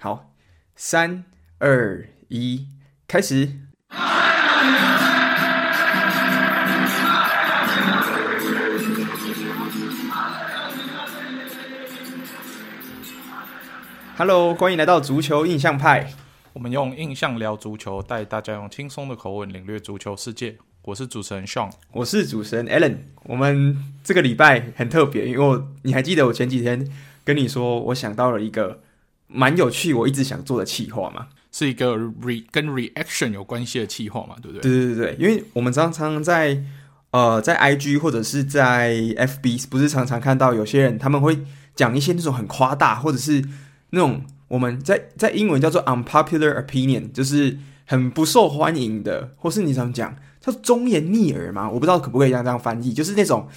好，三二一，开始。Hello，欢迎来到足球印象派。我们用印象聊足球，带大家用轻松的口吻领略足球世界。我是主持人 Sean，我是主持人 Alan。我们这个礼拜很特别，因为我你还记得我前几天跟你说，我想到了一个蛮有趣，我一直想做的企划嘛？是一个 re 跟 reaction 有关系的企划嘛？对不对？对对对对，因为我们常常在呃在 IG 或者是在 FB，不是常常看到有些人他们会讲一些那种很夸大，或者是。那种我们在在英文叫做 unpopular opinion，就是很不受欢迎的，或是你怎么讲，叫忠言逆耳嘛？我不知道可不可以这样这样翻译，就是那种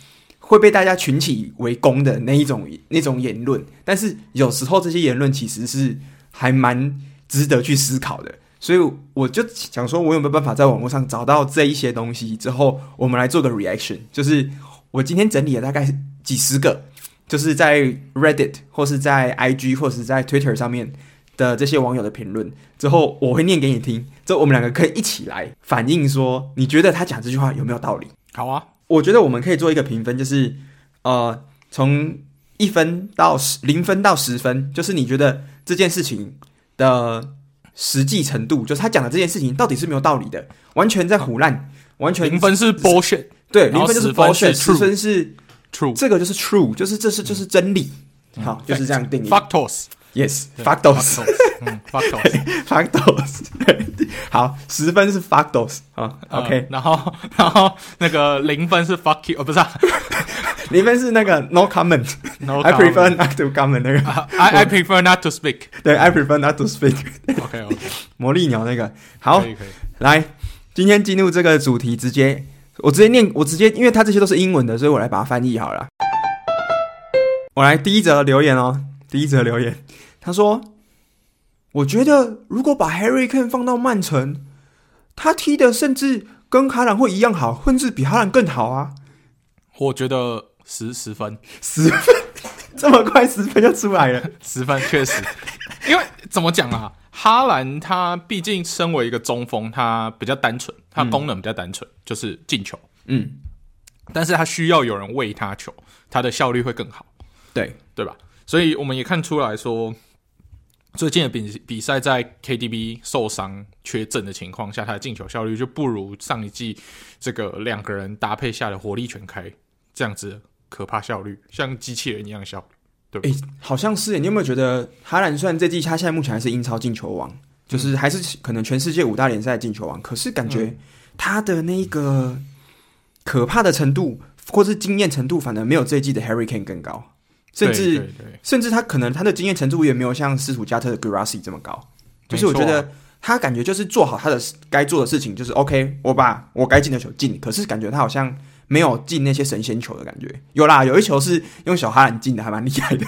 会被大家群起围攻的那一种那种言论。但是有时候这些言论其实是还蛮值得去思考的，所以我就想说，我有没有办法在网络上找到这一些东西之后，我们来做个 reaction。就是我今天整理了大概几十个。就是在 Reddit 或是在 IG 或是在 Twitter 上面的这些网友的评论之后，我会念给你听。之后我们两个可以一起来反映说，你觉得他讲这句话有没有道理？好啊，我觉得我们可以做一个评分，就是呃，从一分到十，零分到十分，就是你觉得这件事情的实际程度，就是他讲的这件事情到底是没有道理的，完全在胡乱，完全零分是 bullshit，对，零分就是 bullshit，十分是。True，这个就是 true，就是这是就是真理，嗯、好，就是这样定义。Factos，yes，factos，factos，factos，好，十分是 factos 啊，OK，然后然后那个零分是 fuck you，哦，不是，零分是那个 no comment，I prefer not to comment 那个，I I prefer not to speak，对，I prefer not to speak，OK OK，魔力鸟那个，好，来，今天进入这个主题，直接。我直接念，我直接，因为它这些都是英文的，所以我来把它翻译好了。我来第一则留言哦，第一则留言，他说：“我觉得如果把 Harry Kane 放到曼城，他踢的甚至跟哈兰会一样好，甚至比哈兰更好啊。”我觉得十十分，十分，这么快十分就出来了，十分确实，因为怎么讲啊？哈兰他毕竟身为一个中锋，他比较单纯，他功能比较单纯，嗯、就是进球。嗯，但是他需要有人喂他球，他的效率会更好。对，对吧？所以我们也看出来说，最近的比比赛在 KDB 受伤缺阵的情况下，他的进球效率就不如上一季这个两个人搭配下的火力全开这样子可怕效率，像机器人一样效率。对，哎、欸，好像是。你有没有觉得哈兰虽然这季他现在目前还是英超进球王，就是还是可能全世界五大联赛进球王，可是感觉他的那个可怕的程度，或是经验程度，反而没有这一季的 Harry Kane 更高。甚至，甚至他可能他的经验程度也没有像斯图加特的 Guirassy 这么高。就是我觉得他感觉就是做好他的该做的事情，就是 OK，我把我该进的球进。可是感觉他好像。没有进那些神仙球的感觉，有啦，有一球是用小哈兰进的，还蛮厉害的。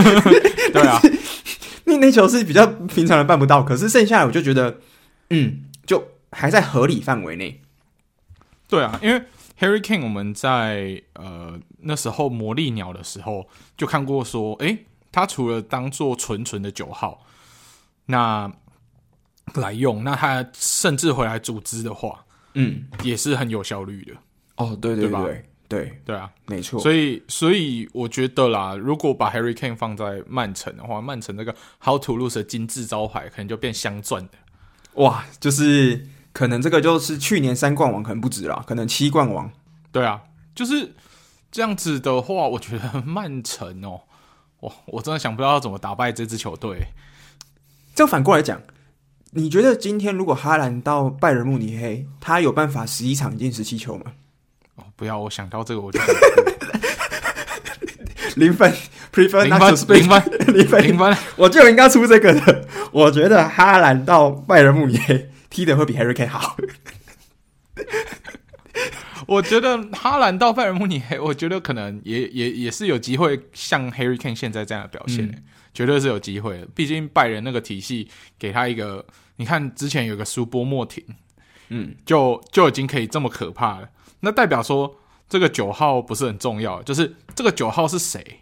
对啊，那那球是比较平常人办不到，可是剩下的我就觉得，嗯，就还在合理范围内。对啊，因为 Harry Kane 我们在呃那时候魔力鸟的时候就看过说，诶，它除了当做纯纯的九号，那来用，那它甚至回来组织的话，嗯，也是很有效率的。哦，对对对对对，对，对啊，没错。所以，所以我觉得啦，如果把 Harry Kane 放在曼城的话，曼城那个 How to lose 的金字招牌可能就变镶钻的。哇，就是可能这个就是去年三冠王，可能不止啦，可能七冠王。对啊，就是这样子的话，我觉得曼城哦，哇，我真的想不到要怎么打败这支球队。这反过来讲，你觉得今天如果哈兰到拜仁慕尼黑，他有办法十一场进十七球吗？哦，不要！我想到这个我就零分，prefer 零分，零分，零分，零分，我就应该出这个的。我觉得哈兰到拜仁慕尼黑踢的会比 Harry Kane 好。我觉得哈兰到拜仁慕尼黑，我觉得可能也也也是有机会像 Harry Kane 现在这样的表现，嗯、绝对是有机会的。毕竟拜仁那个体系给他一个，你看之前有个苏波莫廷，嗯，就就已经可以这么可怕了。那代表说，这个九号不是很重要，就是这个九号是谁？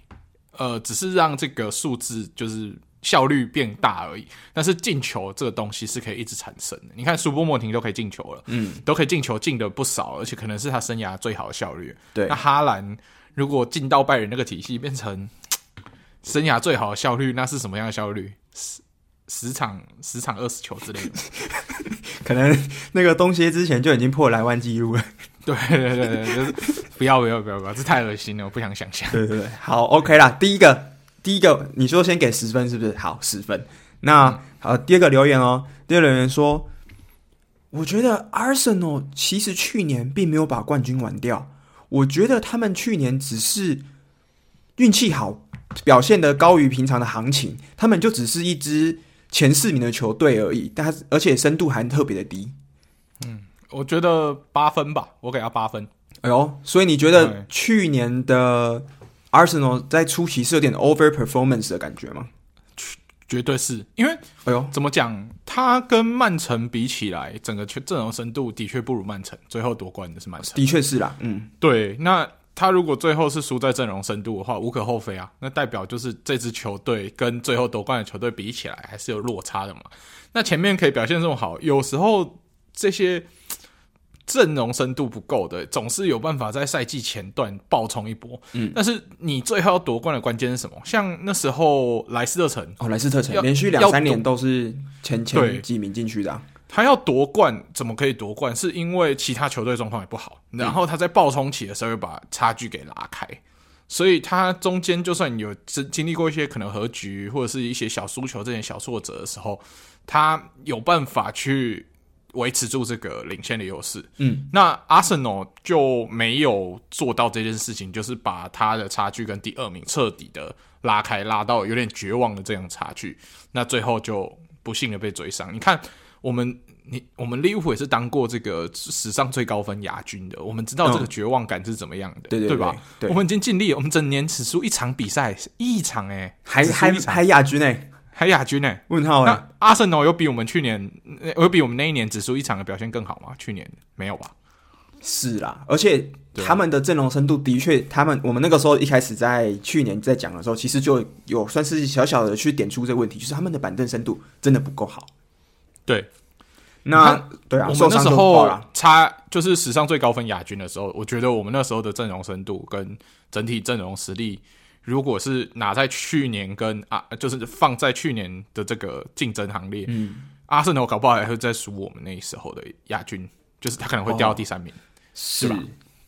呃，只是让这个数字就是效率变大而已。但是进球这个东西是可以一直产生的。你看，苏波莫廷都可以进球了，嗯，都可以进球进的不少，而且可能是他生涯最好的效率。对，那哈兰如果进到拜仁那个体系，变成 生涯最好的效率，那是什么样的效率？十十场十场二十球之类的，可能那个东歇之前就已经破莱万纪录了。对对对对，就是不要不要不要不要，这太恶心了，我不想想象。对对对，好，OK 啦。第一个，第一个，你说先给十分是不是？好，十分。那、嗯、好，第二个留言哦。第二个留言说，我觉得 Arsenal 其实去年并没有把冠军玩掉，我觉得他们去年只是运气好，表现的高于平常的行情，他们就只是一支前四名的球队而已，但而且深度还特别的低。嗯。我觉得八分吧，我给他八分。哎呦，所以你觉得去年的 Arsenal 在初期是有点 over performance 的感觉吗？绝对是因为，哎呦，怎么讲？他跟曼城比起来，整个阵容深度的确不如曼城。最后夺冠的是曼城，的确是啦。嗯，对。那他如果最后是输在阵容深度的话，无可厚非啊。那代表就是这支球队跟最后夺冠的球队比起来，还是有落差的嘛。那前面可以表现这么好，有时候这些。阵容深度不够的，总是有办法在赛季前段爆冲一波。嗯，但是你最后要夺冠的关键是什么？像那时候莱斯特城哦，莱斯特城连续两三年都是前前几名进去的啊。他要夺冠，怎么可以夺冠？是因为其他球队状况也不好，然后他在爆冲期的时候又把差距给拉开，所以他中间就算有经经历过一些可能和局或者是一些小输球这些小挫折的时候，他有办法去。维持住这个领先的优势，嗯，那 Arsenal 就没有做到这件事情，就是把他的差距跟第二名彻底的拉开，拉到有点绝望的这样差距，那最后就不幸的被追上。你看，我们你我们利物浦也是当过这个史上最高分亚军的，我们知道这个绝望感是怎么样的，对对对吧？对，我们已经尽力，我们整年只输一场比赛，一场哎，还还还亚军哎。还亚军呢？问号哎！阿森纳有比我们去年有比我们那一年只输一场的表现更好吗？去年没有吧？是啦，而且他们的阵容深度的确，他们我们那个时候一开始在去年在讲的时候，其实就有算是小小的去点出这个问题，就是他们的板凳深度真的不够好。对，那对啊，我们那时候差就是史上最高分亚军的时候，我觉得我们那时候的阵容深度跟整体阵容实力。如果是拿在去年跟啊，就是放在去年的这个竞争行列，嗯，阿森纳搞不好还会再输我们那时候的亚军，就是他可能会掉到第三名，哦、是吧？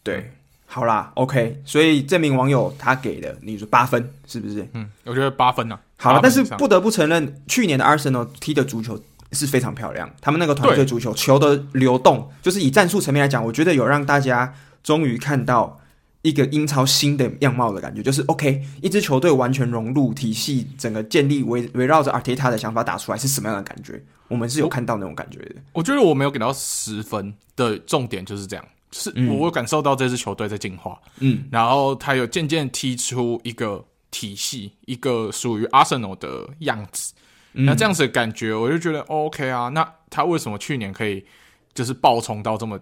对，嗯、好啦，OK，所以这名网友他给的你说八分是不是？嗯，我觉得八分呢、啊。好了，但是不得不承认，去年的阿森纳踢的足球是非常漂亮，他们那个团队足球球的流动，就是以战术层面来讲，我觉得有让大家终于看到。一个英超新的样貌的感觉，就是 OK，一支球队完全融入体系，整个建立围围绕着阿特塔的想法打出来是什么样的感觉？我们是有看到那种感觉的。我，我觉得我没有给到十分的重点就是这样，是我有感受到这支球队在进化，嗯，然后他有渐渐踢出一个体系，一个属于阿森纳的样子。嗯、那这样子的感觉，我就觉得 OK 啊。那他为什么去年可以就是爆冲到这么？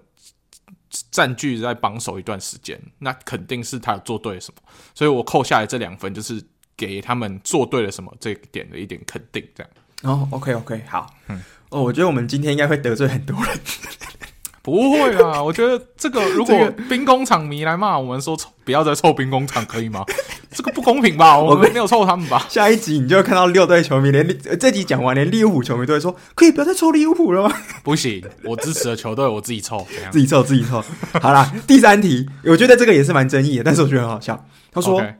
占据在榜首一段时间，那肯定是他有做对了什么，所以我扣下来这两分，就是给他们做对了什么这一点的一点肯定，这样。哦，OK OK，好，嗯，哦，我觉得我们今天应该会得罪很多人。不会啊，我觉得这个如果 兵工厂迷来骂我们说不要再臭兵工厂可以吗？这个不公平吧？我们没有臭他们吧？下一集你就会看到六队球迷连这集讲完，连利物浦球迷都会说可以不要再臭利物浦了吗？不行，我支持的球队我自己臭，自己臭自己臭。好啦，第三题，我觉得这个也是蛮争议的，但是我觉得很好笑。他说。Okay.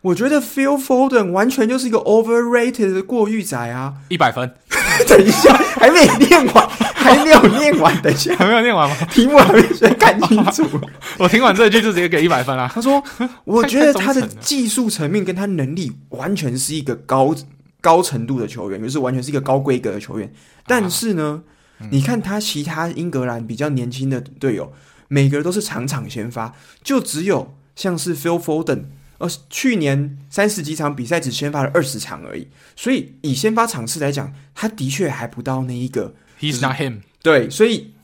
我觉得 Phil Foden 完全就是一个 overrated 的过誉仔啊！一百分。等一下，还没念完，还没有念完。等一下，还没有念完吗？题目还没先看清楚。我听完这句就直接给一百分啦。他说：“ 我觉得他的技术层面跟他能力完全是一个高高程度的球员，就是完全是一个高规格的球员。但是呢，啊嗯、你看他其他英格兰比较年轻的队友，每个人都是场场先发，就只有像是 Phil Foden。”而去年三十几场比赛只先发了二十场而已，所以以先发场次来讲，他的确还不到那一个。He's not him。对，所以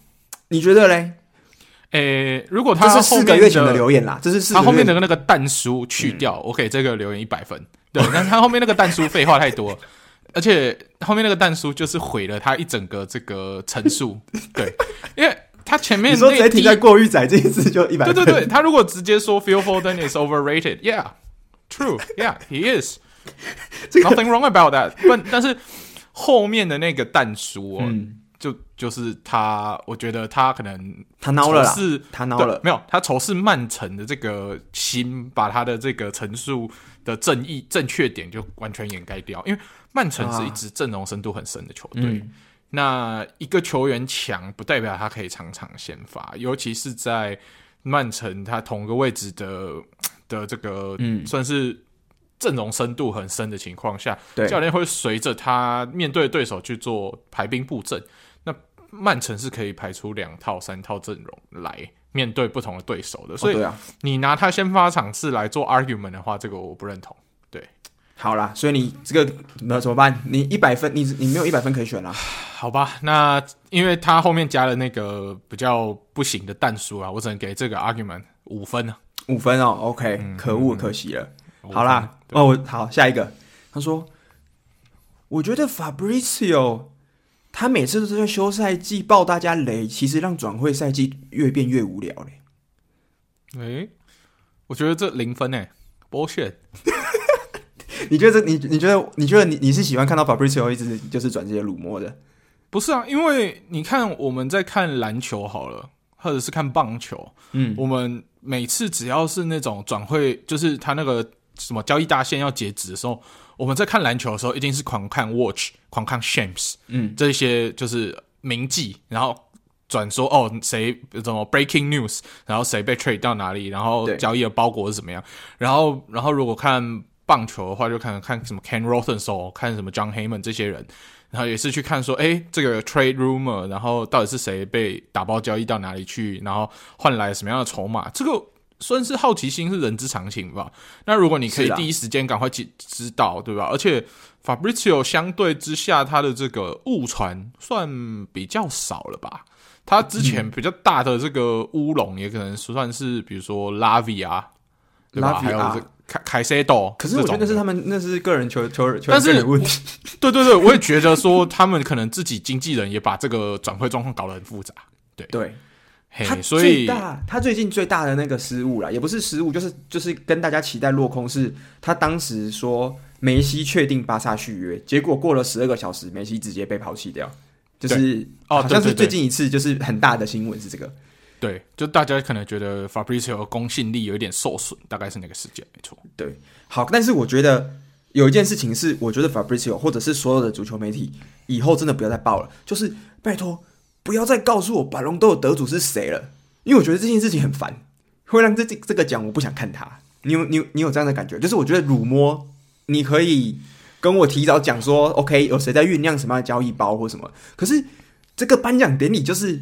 你觉得嘞？诶、欸，如果他是四个月前的留言啦，这是他后面的那个蛋叔去掉，我给、嗯、这个留言一百分。对，但是他后面那个蛋叔废话太多，而且后面那个蛋叔就是毁了他一整个这个陈述。对，因为他前面你说直接停在过誉仔这一次就一百分。对对对，他如果直接说 Phil Foden is overrated，yeah，true，yeah，he is，nothing wrong about that。但但是后面的那个但书，嗯。就就是他，我觉得他可能他孬了，是他孬了，没有他仇视曼城的这个心，把他的这个陈述的正义正确点就完全掩盖掉。因为曼城是一支阵容深度很深的球队，那一个球员强不代表他可以场场先发，尤其是在曼城他同个位置的的这个嗯，算是阵容深度很深的情况下，对教练会随着他面对对手去做排兵布阵。那曼城是可以排出两套、三套阵容来面对不同的对手的，所以你拿他先发场次来做 argument 的话，这个我不认同。对，好啦，所以你这个那怎么办？你一百分，你你没有一百分可以选啦。好吧，那因为他后面加了那个比较不行的但书啊，我只能给这个 argument 五分啊。五分哦，OK，嗯，可恶，可惜了。好啦，哦，好，下一个，他说，我觉得 Fabrizio。他每次都是在休赛季爆大家雷，其实让转会赛季越变越无聊嘞。诶、欸，我觉得这零分诶，bullshit。你觉得你你觉得你觉得你你是喜欢看到 Fabrizio 一直就是转这些辱没的？不是啊，因为你看我们在看篮球好了，或者是看棒球，嗯，我们每次只要是那种转会，就是他那个什么交易大限要截止的时候。我们在看篮球的时候，一定是狂看 Watch，狂看 Shams，嗯，这些就是名记，然后转说哦，谁怎么 Breaking News，然后谁被 trade 到哪里，然后交易的包裹是怎么样，然后然后如果看棒球的话，就看看什么 Ken Rosenthal，看什么 John Heyman 这些人，然后也是去看说，哎，这个 trade rumor，然后到底是谁被打包交易到哪里去，然后换来什么样的筹码，这个。算是好奇心是人之常情吧。那如果你可以第一时间赶快知知道，对吧？而且 Fabrizio 相对之下，他的这个误传算比较少了吧？他之前比较大的这个乌龙，也可能算是比如说 Lavia，对吧？还有这凯凯塞多。可是我觉得那是他们那是个人球球球员的问题。对对对，我也觉得说他们可能自己经纪人也把这个转会状况搞得很复杂。对对。他最大，他最近最大的那个失误啦，也不是失误，就是就是跟大家期待落空。是他当时说梅西确定巴萨续约，结果过了十二个小时，梅西直接被抛弃掉。就是哦，好像是最近一次就是很大的新闻是这个。对，就大家可能觉得 Fabrizio 的公信力有一点受损，大概是那个事件，没错。对，好，但是我觉得有一件事情是，我觉得 Fabrizio 或者是所有的足球媒体以后真的不要再报了，就是拜托。不要再告诉我巴隆多的得主是谁了，因为我觉得这件事情很烦，会让这这这个奖我不想看他。你有你有你有这样的感觉？就是我觉得辱没，你可以跟我提早讲说，OK，有谁在酝酿什么样的交易包或什么。可是这个颁奖典礼就是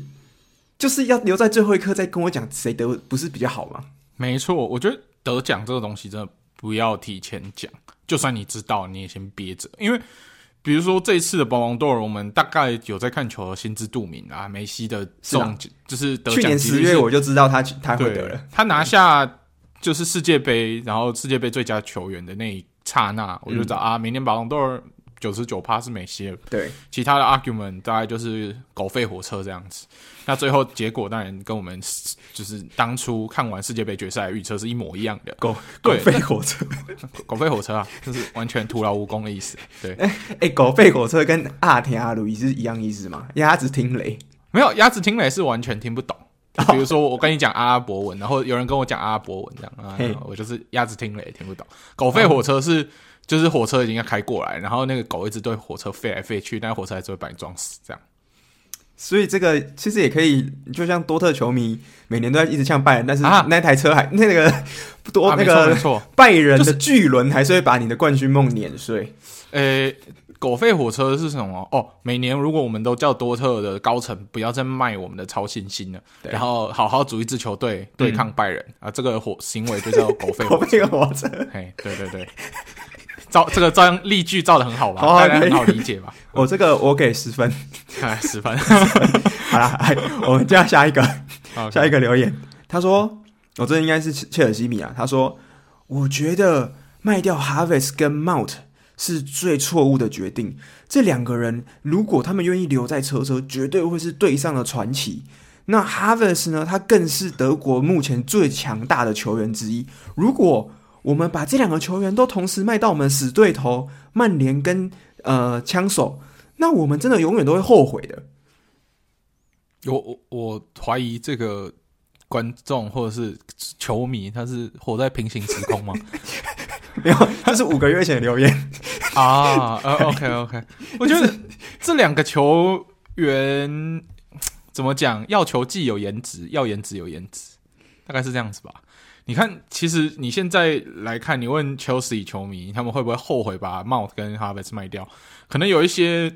就是要留在最后一刻再跟我讲谁得，不是比较好吗？没错，我觉得得奖这个东西真的不要提前讲，就算你知道，你也先憋着，因为。比如说这一次的 Ballon d'Or，我们大概有在看球的心知肚明啊。梅西的这种就是得奖，去年十月我就知道他他会得了。他拿下就是世界杯，然后世界杯最佳球员的那一刹那，我就知道、嗯、啊，明年 Ballon d'Or 九十九趴是梅西了。对，其他的 argument 大概就是狗吠火车这样子。那最后结果当然跟我们就是当初看完世界杯决赛预测是一模一样的。狗狗吠火车，狗吠火车啊，就是完全徒劳无功的意思。对，哎、欸，狗吠火车跟阿田阿鲁伊是一样意思吗？鸭子听雷没有，鸭子听雷是完全听不懂。比如说我跟你讲阿拉伯文，然后有人跟我讲阿拉伯文这样啊，我就是鸭子听雷听不懂。狗吠火车是。就是火车已经要开过来，然后那个狗一直对火车飞来飞去，但是火车还是会把你撞死，这样。所以这个其实也可以，就像多特球迷每年都在一直呛拜仁，但是那台车还、啊、那个多、啊、那个拜仁的巨轮还是会把你的冠军梦碾碎。呃、就是，狗吠火车是什么？哦，每年如果我们都叫多特的高层不要再卖我们的超新星了，然后好好组一支球队对抗拜仁、嗯、啊，这个火行为就叫狗吠。火车，嘿，对对对。造这个照样例句造的很好吧？好，大家很好理解吧？我这个我给十分，哎，十分。好啦，我们接下一个.下一个留言。他说：“我这应该是切尔西米啊。”他说：“我觉得卖掉 Harvest 跟 Mount 是最错误的决定。这两个人如果他们愿意留在车车，绝对会是队上的传奇。那 Harvest 呢？他更是德国目前最强大的球员之一。如果我们把这两个球员都同时卖到我们死对头曼联跟呃枪手，那我们真的永远都会后悔的。我我我怀疑这个观众或者是球迷，他是活在平行时空吗？没有，这是五个月前的留言 啊。呃，OK OK，我觉得这两个球员。怎么讲？要球技有颜值，要颜值有颜值，大概是这样子吧。你看，其实你现在来看，你问 Chelsea 球迷，他们会不会后悔把 Mount 跟 Havertz 卖掉？可能有一些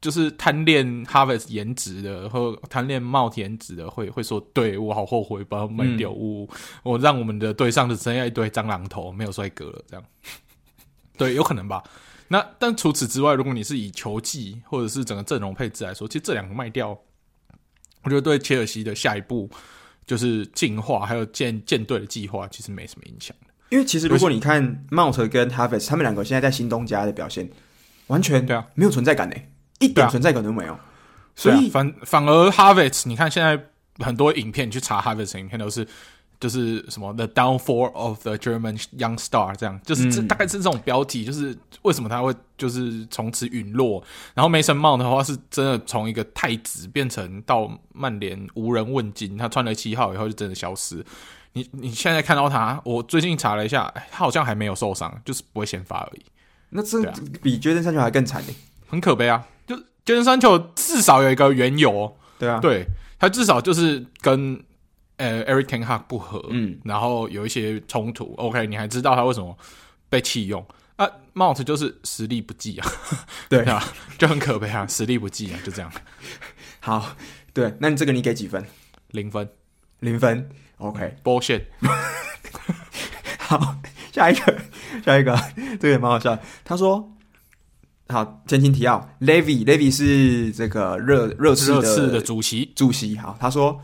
就是贪恋 Havertz 颜值的，或贪恋茂颜值的，会会说：“对，我好后悔把它卖掉，我、嗯、我让我们的队上只剩下一堆蟑螂头，没有帅哥了。”这样，对，有可能吧。那但除此之外，如果你是以球技或者是整个阵容配置来说，其实这两个卖掉。我觉得对切尔西的下一步就是进化，还有建建队的计划，其实没什么影响。因为其实如果你看 Mount 跟 Havertz 他们两个现在在新东家的表现，完全对啊，没有存在感呢，一点存在感都没有。所以反反而 Havertz，你看现在很多影片，你去查 Havertz 的影片都是。就是什么 The Downfall of the German Young Star，这样就是这大概是这种标题，就是为什么他会就是从此陨落。然后 Mason Mount 的话是真的从一个太子变成到曼联无人问津，他穿了七号以后就真的消失。你你现在看到他，我最近查了一下，他好像还没有受伤，就是不会先发而已。那这比 Jadon Sancho 还更惨呢，很可悲啊！就 Jadon Sancho 至少有一个缘由，对啊，对他至少就是跟。呃，Erik ten Hag 不合，嗯，然后有一些冲突。OK，你还知道他为什么被弃用啊？Mount 就是实力不济啊，对啊，就很可悲啊，实力不济啊，就这样。好，对，那你这个你给几分？零分，零分。OK，bullshit。好，下一个，下一个，这个也蛮好笑。他说：“好，前情提要，Levy，Levy 是这个热热刺的的主席，主席。好，他说。”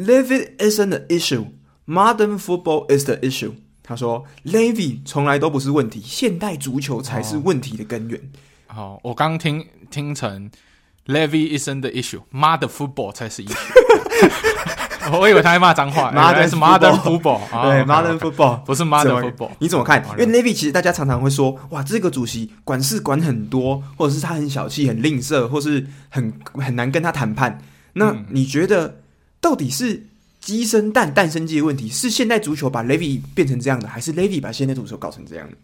Levy isn't the issue. Modern football is the issue. 他说，Levy 从来都不是问题，现代足球才是问题的根源。好、哦哦，我刚听听成 Levy isn't the issue. Modern football 才是 issue。我以为他在骂脏话。Modern 是 Modern football。对，Modern football 不是 Modern football。你怎么看？因为 Levy 其实大家常常会说，哇，这个主席管事管很多，或者是他很小气、很吝啬，或是很很难跟他谈判。那你觉得？嗯到底是鸡生蛋，蛋生鸡的问题，是现代足球把 Levy 变成这样的，还是 Levy 把现代足球搞成这样的？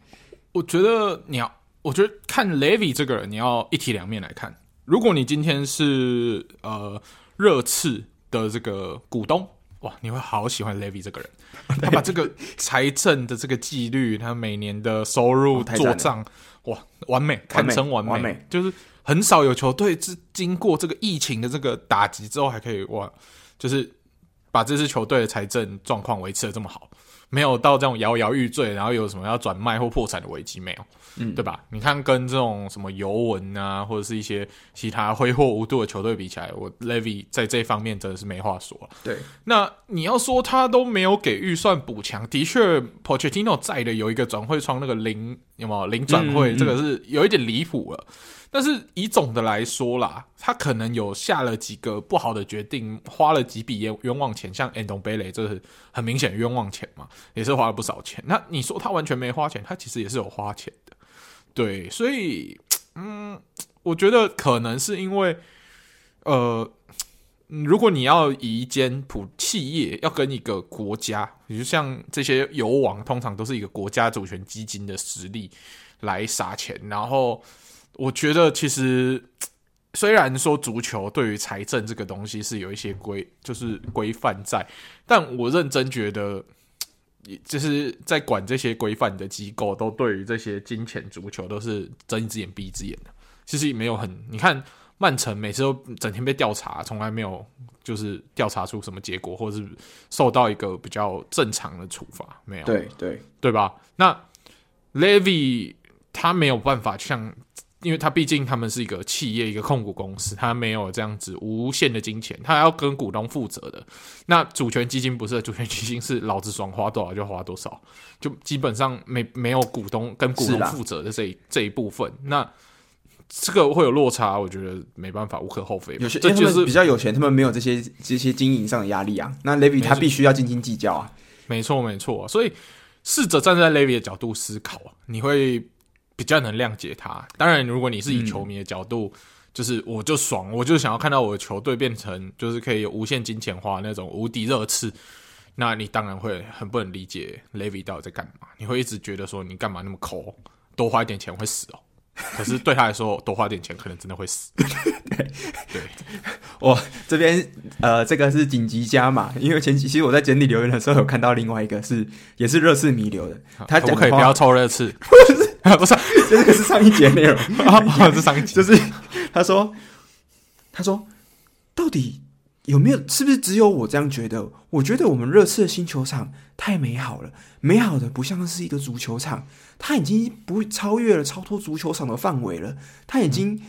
我觉得你要，我觉得看 Levy 这个人，你要一体两面来看。如果你今天是呃热刺的这个股东，哇，你会好喜欢 Levy 这个人，他把这个财政的这个纪律，他每年的收入做账，哇，完美，堪称完美，完美，就是很少有球队是经过这个疫情的这个打击之后，还可以哇。就是把这支球队的财政状况维持的这么好，没有到这种摇摇欲坠，然后有什么要转卖或破产的危机没有，嗯，对吧？你看跟这种什么尤文啊，或者是一些其他挥霍无度的球队比起来，我 Levy 在这方面真的是没话说。对，那你要说他都没有给预算补强，的确，Pochettino 在的有一个转会窗那个零有没有零转会，嗯，这个是有一点离谱了。但是以总的来说啦，他可能有下了几个不好的决定，花了几笔冤冤枉钱，像 Ndombele 这是很明显冤枉钱嘛，也是花了不少钱。那你说他完全没花钱，他其实也是有花钱的，对，所以嗯，我觉得可能是因为，呃，如果你要以一间普企业要跟一个国家，比如像这些油王，通常都是一个国家主权基金的实力来撒钱，然后。我觉得其实，虽然说足球对于财政这个东西是有一些规，就是规范在，但我认真觉得，就是在管这些规范的机构，都对于这些金钱足球都是睁一只眼闭一只眼的。其实也没有很，你看曼城每次都整天被调查，从来没有就是调查出什么结果，或者是受到一个比较正常的处罚，没有。对对对吧？那 Levy 他没有办法像。因为他毕竟他们是一个企业，一个控股公司，他没有这样子无限的金钱，他要跟股东负责的。那主权基金不是，主权基金是老子爽花多少就花多少，就基本上没没有股东跟股东负责的这一这一部分。那这个会有落差，我觉得没办法，无可厚非。有些这就是比较有钱，他们没有这些这些经营上的压力啊。那 Levy 他必须要斤斤计较啊。没错，没错。所以试着站在 Levy 的角度思考，你会。比较能谅解他。当然，如果你是以球迷的角度，嗯、就是我就爽，我就想要看到我的球队变成就是可以有无限金钱花那种无敌热刺，那你当然会很不能理解 Levy 到底在干嘛。你会一直觉得说你干嘛那么抠，多花一点钱会死哦。可是对他来说，多花点钱可能真的会死。对，对我这边呃，这个是紧急加码，因为前期其实我在简体留言的时候有看到另外一个是也是热刺迷留的，他讲可以不要抽热刺。不是，这个是上一节内容啊，是上一节，就是他说，他说，到底有没有？是不是只有我这样觉得？我觉得我们热刺的新球场太美好了，美好的不像是一个足球场，它已经不超越了超脱足球场的范围了，它已经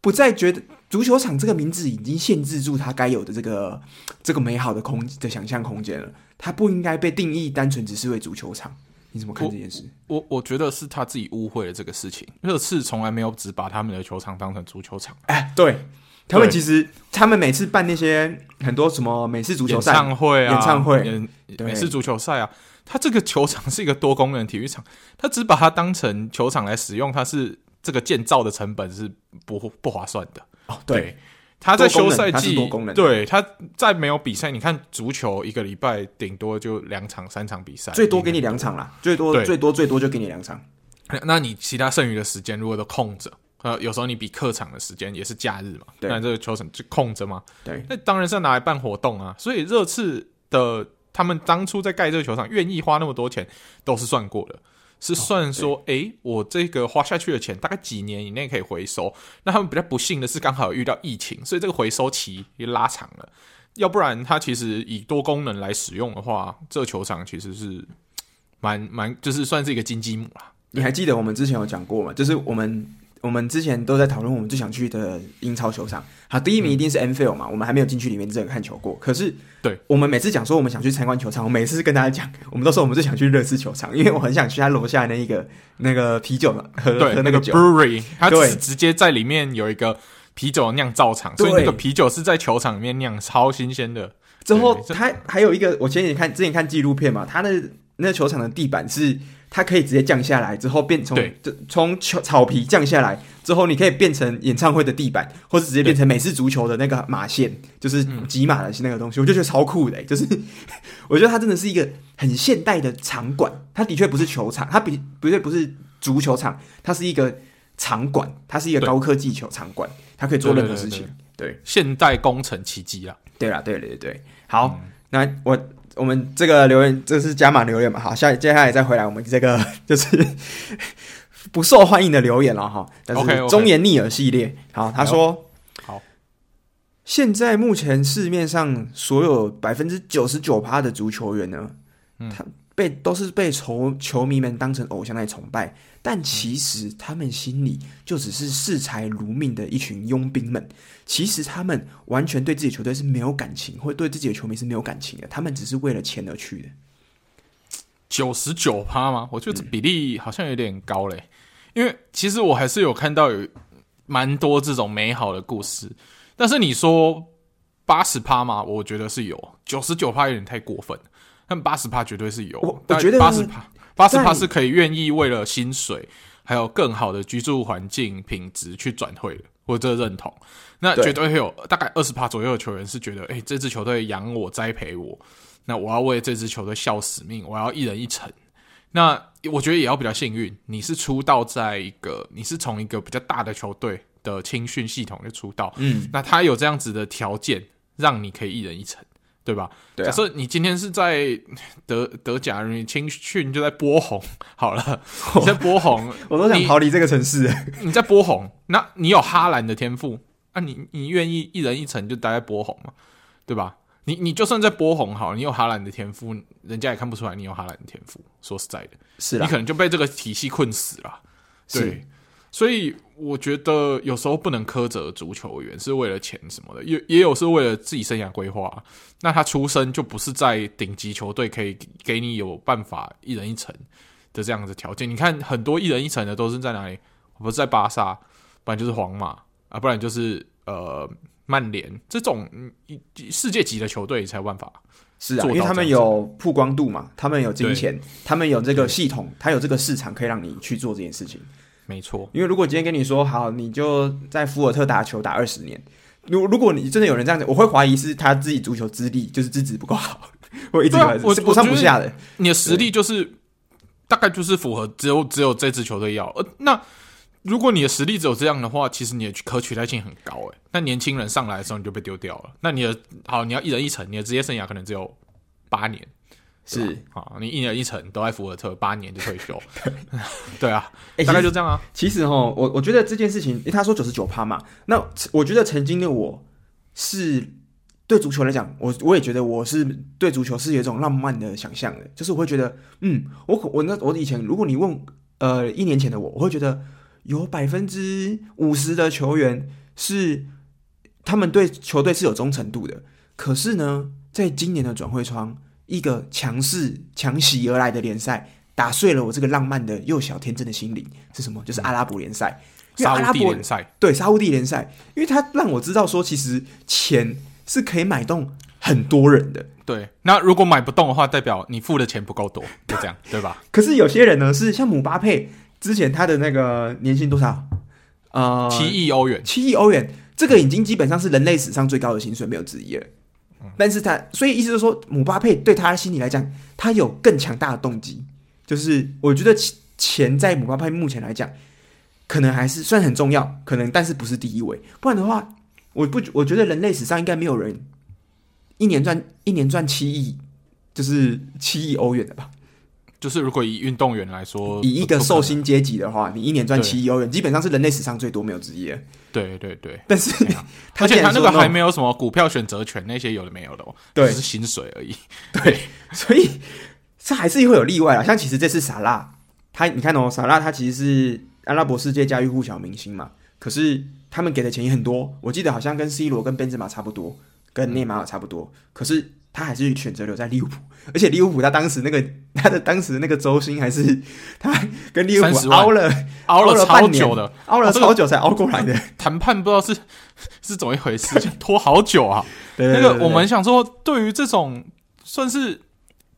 不再觉得足球场这个名字已经限制住它该有的这个这个美好的空的想象空间了，它不应该被定义单纯只是为足球场。你怎么看这件事？我我，我觉得是他自己误会了这个事情。热刺从来没有只把他们的球场当成足球场。哎，对，他们其实他们每次办那些很多什么美式足球赛、演唱会啊、演唱会、美式足球赛啊，他这个球场是一个多功能体育场，他只把它当成球场来使用，它是这个建造的成本是不不划算的。哦，对。对他在休赛季，对，他在没有比赛，你看足球一个礼拜顶多就两场三场比赛，最多给你两场啦，最多最多最多就给你两场。那你其他剩余的时间如果都空着，呃，有时候你比客场的时间也是假日嘛，那这个球场就空着嘛，对，那当然是要拿来办活动啊。所以热刺的他们当初在盖这个球场，愿意花那么多钱，都是算过的。是算说，哎、哦欸，我这个花下去的钱大概几年以内可以回收。那他们比较不幸的是，刚好有遇到疫情，所以这个回收期也拉长了。要不然，它其实以多功能来使用的话，这球场其实是蛮蛮，就是算是一个金鸡母啦。你还记得我们之前有讲过吗？就是我们。我们之前都在讨论我们最想去的英超球场，好，第一名一定是 Anfield 嘛，嗯、我们还没有进去里面真的看球过。可是，对，我们每次讲说我们想去参观球场，我每次跟大家讲，我们都说我们最想去热刺球场，因为我很想去他楼下那一个那个啤酒喝对喝那个酒 brewery，他是直接在里面有一个啤酒酿造厂，所以那个啤酒是在球场里面酿，超新鲜的。之后他还有一个，我前几天看之前看纪录片嘛，他的那个球场的地板是。它可以直接降下来，之后变从从球草皮降下来之后，你可以变成演唱会的地板，或者直接变成美式足球的那个马线，就是挤马的那个东西，我就觉得超酷的、欸。就是 我觉得它真的是一个很现代的场馆，它的确不是球场，它比不对不是足球场，它是一个场馆，它是一个高科技球场馆，它可以做任何事情。对，现代工程奇迹啊！对啦，对对对，好，嗯、那我。我们这个留言，这是加码留言嘛？好，下接下来再回来，我们这个 就是 不受欢迎的留言了哈。但是忠言逆耳系列，好，他说，好，现在目前市面上所有百分之九十九趴的足球员呢，嗯、他被都是被球球迷们当成偶像来崇拜。但其实他们心里就只是视财如命的一群佣兵们。其实他们完全对自己球队是没有感情，或对自己的球迷是没有感情的。他们只是为了钱而去的。九十九趴吗？我觉得这比例好像有点高嘞。因为其实我还是有看到有蛮多这种美好的故事。但是你说八十趴吗？我觉得是有。九十九趴有点太过分，但八十趴绝对是有。我我觉得八十趴。八十趴是可以愿意为了薪水，还有更好的居住环境品质去转会的，我这认同。那绝对会有大概二十趴左右的球员是觉得，哎、欸，这支球队养我、栽培我，那我要为这支球队效使命，我要一人一城。那我觉得也要比较幸运，你是出道在一个，你是从一个比较大的球队的青训系统就出道，嗯，那他有这样子的条件，让你可以一人一城。对吧？对啊、假设你今天是在德德甲，你青训就在波鸿 好了，你在波鸿，我都想逃离这个城市。你在波鸿，那你有哈兰的天赋，那、啊、你你愿意一人一城就待在波鸿吗？对吧？你你就算在波鸿好，你有哈兰的天赋，人家也看不出来你有哈兰的天赋。说实在的，是，你可能就被这个体系困死了。对，所以我觉得有时候不能苛责足球员是为了钱什么的，也也有是为了自己生涯规划。那他出生就不是在顶级球队可以给你有办法一人一层的这样子条件。你看很多一人一层的都是在哪里？不是在巴萨，不然就是皇马啊，不然就是呃曼联这种世界级的球队才有办法。是啊，因为他们有曝光度嘛，他们有金钱，他们有这个系统，他有这个市场可以让你去做这件事情。没错，因为如果今天跟你说好，你就在福尔特打球打二十年，如如果你真的有人这样子，我会怀疑是他自己足球资历就是资质不够好，我一直以为是不上不下的。你的实力就是大概就是符合只有只有这支球队要。呃，那如果你的实力只有这样的话，其实你的可取代性很高诶。那年轻人上来的时候你就被丢掉了。那你的好，你要一人一城，你的职业生涯可能只有八年。是啊，你一年一层都在福尔特，八年就退休。对啊，大概就这样啊。其实哈，我我觉得这件事情，因为他说九十九趴嘛，那我觉得曾经的我是对足球来讲，我我也觉得我是对足球是有一种浪漫的想象的，就是我会觉得，嗯，我我那我以前，如果你问呃一年前的我，我会觉得有百分之五十的球员是他们对球队是有忠诚度的，可是呢，在今年的转会窗。一个强势强袭而来的联赛，打碎了我这个浪漫的幼小天真的心灵。是什么？就是阿拉伯联赛，沙乌地联赛。对，沙乌地联赛，因为它让我知道说，其实钱是可以买动很多人的。对，那如果买不动的话，代表你付的钱不够多，就这样，对吧？可是有些人呢，是像姆巴佩之前他的那个年薪多少？呃，七亿欧元，七亿欧元，这个已经基本上是人类史上最高的薪水，没有之一了。但是他，所以意思就是说，姆巴佩对他的心理来讲，他有更强大的动机。就是我觉得钱在姆巴佩目前来讲，可能还是算很重要，可能但是不是第一位。不然的话，我不我觉得人类史上应该没有人一年赚一年赚七亿，就是七亿欧元的吧。就是如果以运动员来说，以一个寿星阶级的话，你一年赚七亿欧元，基本上是人类史上最多，没有之一。对对对，但是而且他那个还没有什么股票选择权那些有的没有的哦，对，只是薪水而已。对，所以这还是会有例外啊。像其实这次萨拉，他你看哦，萨拉他其实是阿拉伯世界家喻户晓明星嘛，可是他们给的钱也很多，我记得好像跟 C 罗跟奔驰马差不多，跟内马尔差不多，可是。他还是选择留在利物浦，而且利物浦他当时那个 他的当时的那个周薪还是 他跟利物浦熬了熬了超久的，熬了超久才熬过来的。谈判不知道是是怎么一回事，就拖好久啊。那个我们想说，对于这种算是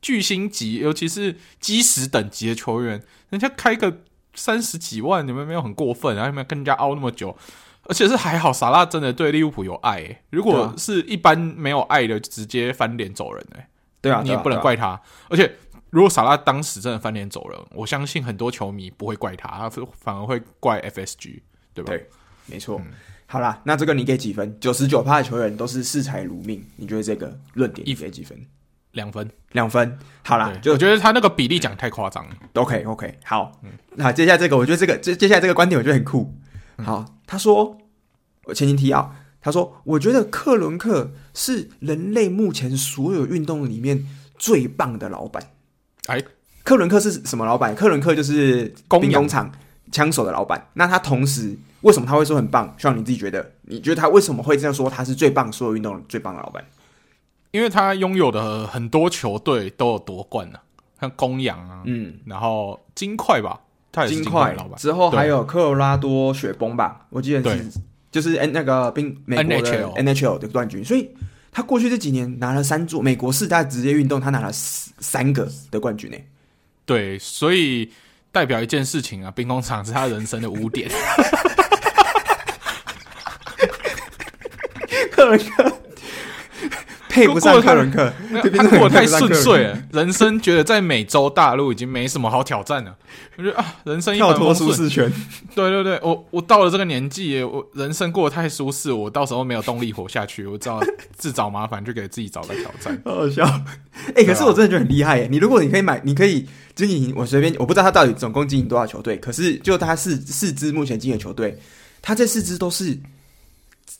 巨星级，尤其是基石等级的球员，人家开个三十几万，你们没有很过分，然后你们跟人家熬那么久。而且是还好，萨拉真的对利物浦有爱、欸。如果是一般没有爱的，直接翻脸走人、欸。对啊，你也不能怪他。啊啊、而且，如果萨拉当时真的翻脸走人，我相信很多球迷不会怪他，他反而会怪 FSG，对吧？对，没错。嗯、好啦，那这个你给几分？九十九趴的球员都是视财如命，你觉得这个论点一给几分？两分，两分。好啦，就我觉得他那个比例讲太夸张了。OK，OK，好。嗯、那接下来这个，我觉得这个接接下来这个观点，我觉得很酷。好，他说，我前情提要，他说，我觉得克伦克是人类目前所有运动里面最棒的老板。哎，克伦克是什么老板？克伦克就是兵工厂枪手的老板。那他同时为什么他会说很棒？希望你自己觉得，你觉得他为什么会这样说？他是最棒，所有运动最棒的老板？因为他拥有的很多球队都有夺冠了，像公羊啊，嗯，然后金块吧。金块之后还有科罗拉多雪崩吧，我记得是就是 N 那个冰美国的 NHL 的冠军，所以他过去这几年拿了三座美国四大职业运动，他拿了三个的冠军呢。对，所以代表一件事情啊，兵工厂是他人生的污点。克伦克。配不上克伦克，他过得太顺遂了。人生觉得在美洲大陆已经没什么好挑战了。我觉得啊，人生跳脱舒适圈。对对对，我我到了这个年纪，我人生过得太舒适，我到时候没有动力活下去。我知道自找麻烦，就给自己找个挑战。好好笑。哎、欸，可是我真的觉得很厉害耶！你如果你可以买，你可以经营，我随便，我不知道他到底总共经营多少球队，可是就他四四支目前经营球队，他这四支都是。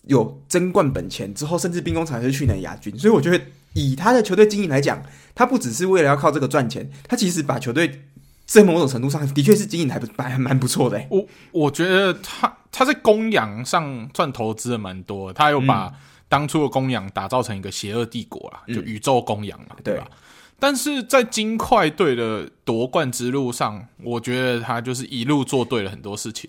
有争冠本钱之后，甚至兵工厂是去年亚军，所以我觉得以他的球队经营来讲，他不只是为了要靠这个赚钱，他其实把球队在某种程度上的确是经营还不还蛮不错的、欸。我我觉得他他在公羊上赚投资的蛮多，他有把当初的公羊打造成一个邪恶帝国啦，嗯、就宇宙公羊嘛，对吧？对但是在金块队的夺冠之路上，我觉得他就是一路做对了很多事情。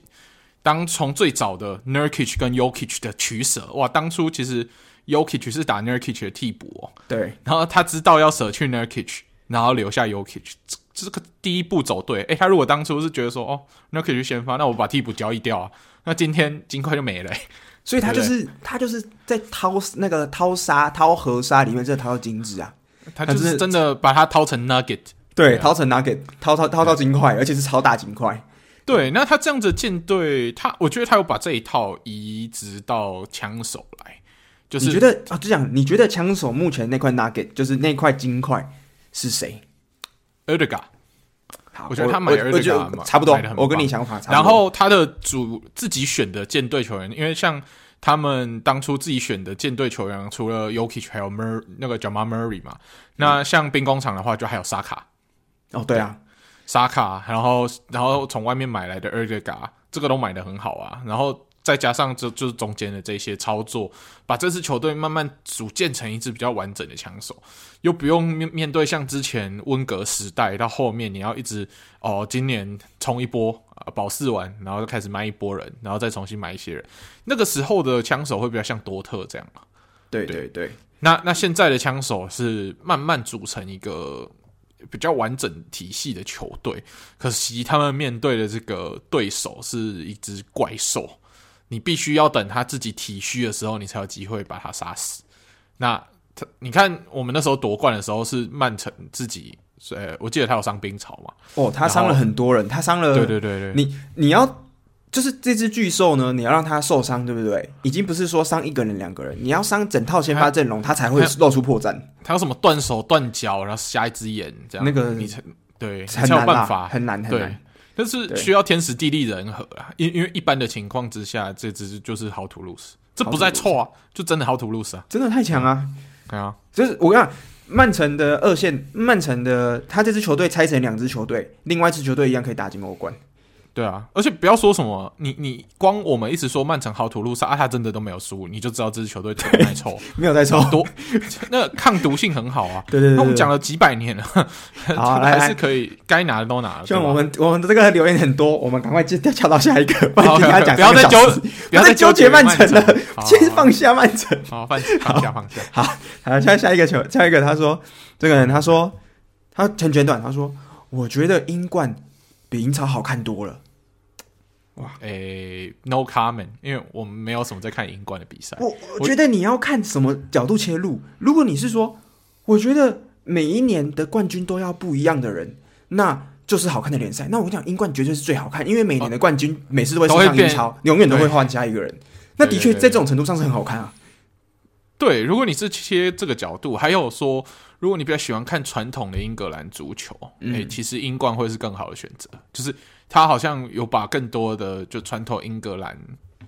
当从最早的 Nurkic 跟 Yokich 的取舍，哇，当初其实 Yokich 是打 Nurkic 的替补哦，对，然后他知道要舍去 Nurkic，然后留下 Yokich，。这个第一步走对，诶，他如果当初是觉得说，哦，那可以去先发，那我把替补交易掉啊，那今天金块就没了，所以他就是他就是在掏那个掏沙掏河沙里面，这掏到金子啊，他就是真的把它掏成 nugget，对，掏成 nugget，掏掏掏到金块，而且是超大金块。对，那他这样子建队，他我觉得他有把这一套移植到枪手来，就是你觉得啊，就这样，你觉得枪手目前那块 nugget 就是那块金块是谁？厄德加，好，我觉得他买厄德加差不多，我跟你想法差不多。然后他的主自己选的舰队球员，因为像他们当初自己选的舰队球员，除了 Jokic 还有 Mur 那个 Jamal Murray 嘛。那像兵工厂的话，就还有沙卡。哦，对啊，沙卡，然后然后从外面买来的厄德加，这个都买的很好啊。然后。再加上这就是中间的这些操作，把这支球队慢慢组建成一支比较完整的枪手，又不用面面对像之前温格时代到后面你要一直哦，今年冲一波啊保四完，然后就开始卖一波人，然后再重新买一些人。那个时候的枪手会比较像多特这样嘛？对对对。那那现在的枪手是慢慢组成一个比较完整体系的球队，可惜他们面对的这个对手是一只怪兽。你必须要等他自己体虚的时候，你才有机会把他杀死。那他，你看我们那时候夺冠的时候是曼城自己，呃，我记得他有伤兵潮嘛？哦，他伤了很多人，他伤了，对对对对。你你要就是这只巨兽呢，你要让它受伤，对不对？已经不是说伤一个人、两个人，你要伤整套先发阵容，它才会露出破绽。它有什么断手断脚，然后瞎一只眼这样？那个你才对，才有办法，很难很难。但是需要天时地利人和啊，因因为一般的情况之下，这只就是 how to lose，这不在错啊，就真的 how to lose 啊，真的太强啊！对啊，就是我跟你讲，曼城的二线，曼城的他这支球队拆成两支球队，另外一支球队一样可以打进欧冠。对啊，而且不要说什么，你你光我们一直说曼城好土路杀啊，他真的都没有输，你就知道这支球队太臭，没有在抽，多那抗毒性很好啊。对对对，那我们讲了几百年了，好，还是可以该拿的都拿了。像我们我们的这个留言很多，我们赶快接跳到下一个，不要讲，不要再纠，不要再纠结曼城了，先放下曼城，好放放下放下。好，好，下下一个球，下一个他说，这个人他说他很简短，他说我觉得英冠比英超好看多了。哇，诶、欸、，no comment，因为我们没有什么在看英冠的比赛。我我觉得你要看什么角度切入。如果你是说，我觉得每一年的冠军都要不一样的人，那就是好看的联赛。那我跟你讲，英冠绝对是最好看，因为每年的冠军每次都会升上英超，永远都会换下一个人。那的确在这种程度上是很好看啊。对，如果你是切这个角度，还有说，如果你比较喜欢看传统的英格兰足球，诶、嗯欸，其实英冠会是更好的选择，就是。他好像有把更多的就传统英格兰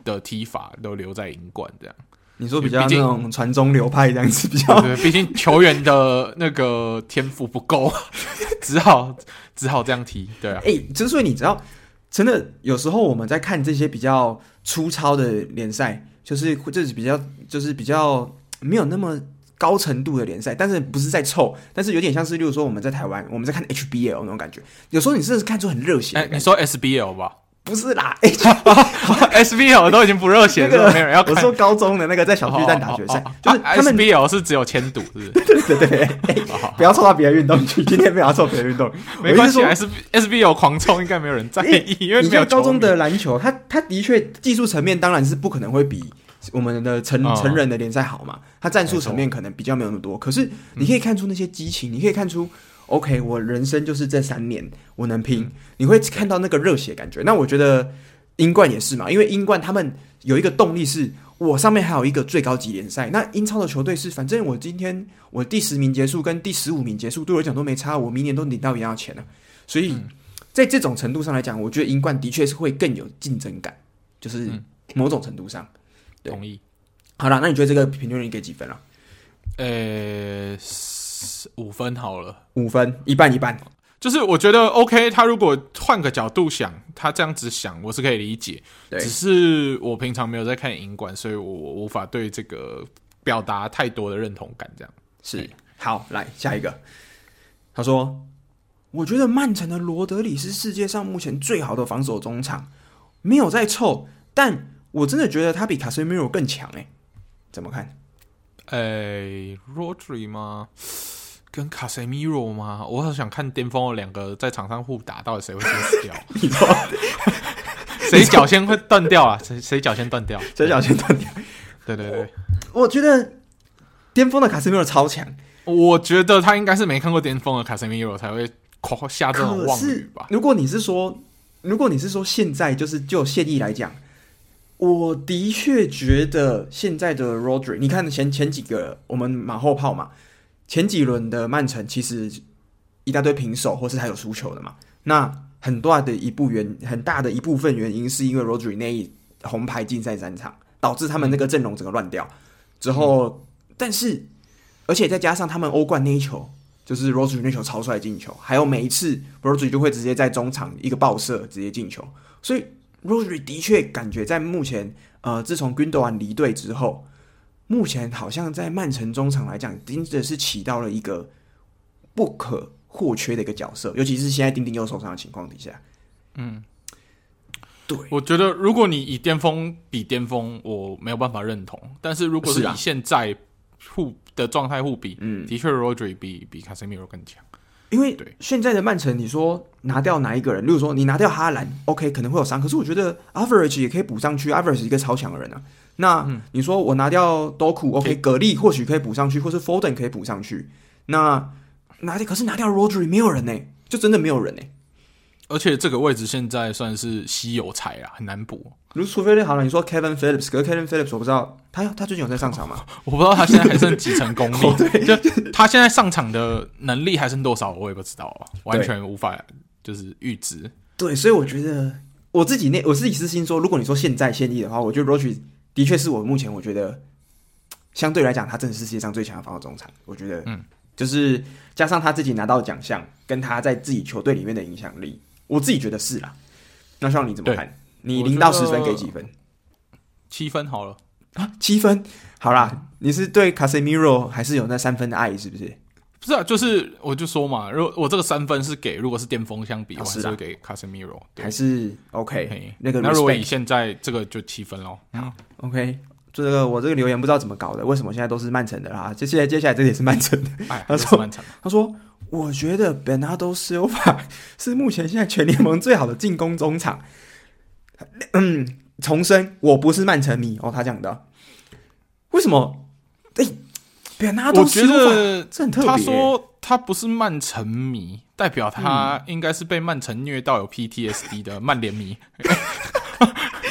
的踢法都留在英冠这样。你说比较那种传中流派这样子比较，对，毕竟球员的那个天赋不够，只好只好这样踢。对啊，哎、欸，之所以你知道，真的有时候我们在看这些比较粗糙的联赛，就是就是比较就是比较没有那么。高程度的联赛，但是不是在凑，但是有点像是，例如说我们在台湾，我们在看 HBL 那种感觉，有时候你真的是看出很热血。哎，你说 SBL 吧？不是啦，HBL 都已经不热血了，没有人要看。我说高中的那个在小巨蛋打决赛，就是他们 SBL 是只有签赌，是不是？对对对，不要凑到别的运动去，今天不要凑别的运动，没关系。S SBL 狂冲应该没有人在意，因为没有高中的篮球，他他的确技术层面当然是不可能会比。我们的成成人的联赛好嘛？他战术层面可能比较没有那么多，可是你可以看出那些激情，你可以看出，OK，我人生就是这三年我能拼，你会看到那个热血感觉。那我觉得英冠也是嘛，因为英冠他们有一个动力是，我上面还有一个最高级联赛。那英超的球队是，反正我今天我第十名结束跟第十五名结束对我来讲都没差，我明年都领到一样的钱了。所以在这种程度上来讲，我觉得英冠的确是会更有竞争感，就是某种程度上。同意。好了，那你觉得这个评论你给几分了？呃，五分好了，五分，一半一半。就是我觉得 OK，他如果换个角度想，他这样子想，我是可以理解。对，只是我平常没有在看银管，所以我无法对这个表达太多的认同感。这样是好，来下一个。他说：“我觉得曼城的罗德里是世界上目前最好的防守中场，没有在臭，但我真的觉得他比卡塞米罗更强。哎，怎么看？哎，Rodri 吗？”跟卡塞米罗吗？我很想看巅峰的两个在场上互打，到底谁会先死掉？你说 谁脚先会断掉啊？谁谁脚先断掉？谁脚先断掉？对对对，我，我觉得巅峰的卡塞米罗超强。我觉得他应该是没看过巅峰的卡塞米罗才会夸下这种妄语吧？如果你是说，如果你是说现在就是就现役来讲，我的确觉得现在的 Rodri，你看前前几个我们马后炮嘛。前几轮的曼城其实一大堆平手，或是还有输球的嘛。那很大的一部原很大的一部分原因，是因为 Rodri 那一红牌禁赛三场，导致他们那个阵容整个乱掉。之后，但是而且再加上他们欧冠那一球，就是 Rodri 那球超帅进球，还有每一次 Rodri 就会直接在中场一个爆射直接进球，所以 Rodri 的确感觉在目前呃，自从 Gundogan 离队之后。目前好像在曼城中场来讲，真的是起到了一个不可或缺的一个角色，尤其是现在丁丁又受伤的情况底下。嗯，对，我觉得如果你以巅峰比巅峰，我没有办法认同。但是如果是以现在互的状态互比，嗯，的确，Rodri 比比卡塞米罗更强。因为现在的曼城，你说拿掉哪一个人？例如说你拿掉哈兰，OK，可能会有伤，可是我觉得 Average 也可以补上去，Average 是一个超强的人啊。那你说我拿掉多库，OK，格力或许可以补上去，或是 Foden 可以补上去。那拿掉，可是拿掉 Rodri 没有人呢、欸，就真的没有人呢、欸。而且这个位置现在算是稀有才啊，很难补。如除非好了，你说 Kevin Phillips，可是 Kevin Phillips 我不知道他他最近有在上场吗？我不知道他现在还剩几成 功力，就他现在上场的能力还剩多少，我也不知道啊，完全无法就是预知。对，所以我觉得我自己那我自己私心说，如果你说现在现役的话，我觉得 Rodri 的确是我目前我觉得相对来讲，他真的是世界上最强的防守中场。我觉得，嗯，就是加上他自己拿到奖项，跟他在自己球队里面的影响力，我自己觉得是啦。那像你怎么看？你零到十分给几分？七分好了啊，七分好啦。你是对卡塞米罗还是有那三分的爱？是不是？不是啊，就是我就说嘛，如果我这个三分是给，如果是巅峰相比，我是会给卡塞米罗，还是 OK？那个那如果以现在这个就七分喽。好，OK。这个我这个留言不知道怎么搞的，为什么现在都是曼城的啦？接下来接下来这里也是曼城的。哎，他说他说，我觉得 Bernardo Silva 是目前现在全联盟最好的进攻中场。嗯，重申我不是曼城迷哦，他讲的。为什么？哎。我觉得这很特别。他说他不是曼城迷，代表他应该是被曼城虐到有 PTSD 的曼联迷，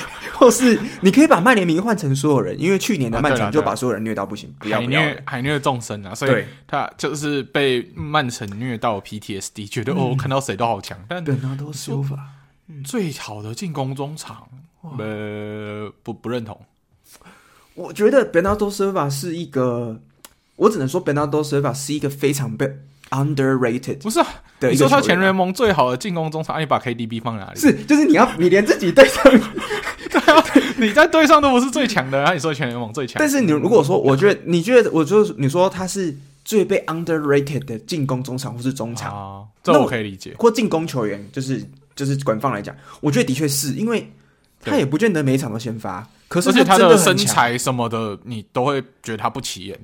或是你可以把曼联名换成所有人，因为去年的曼城就把所有人虐到不行，不要不要，海虐海虐众生啊，所以他就是被曼城虐到 PTSD，觉得哦，看到谁都好强，但那都是说法。最好的进攻中场，呃，不不认同。我觉得 Bernardo Silva 是一个。我只能说，Bernardo Silva 是一个非常被 underrated。不是啊，你说他全联盟最好的进攻中场，你把 KDB 放哪里？是，就是你要你连自己队上，对啊，你在队上都不是最强的，然后你说全联盟最强。但是你如果说，我觉得你觉得，我就你说他是最被 underrated 的进攻中场或是中场，啊，这我可以理解。或进攻球员，就是就是官方来讲，我觉得的确是因为他也不见得每一场都先发，可是他的身材什么的，你都会觉得他不起眼。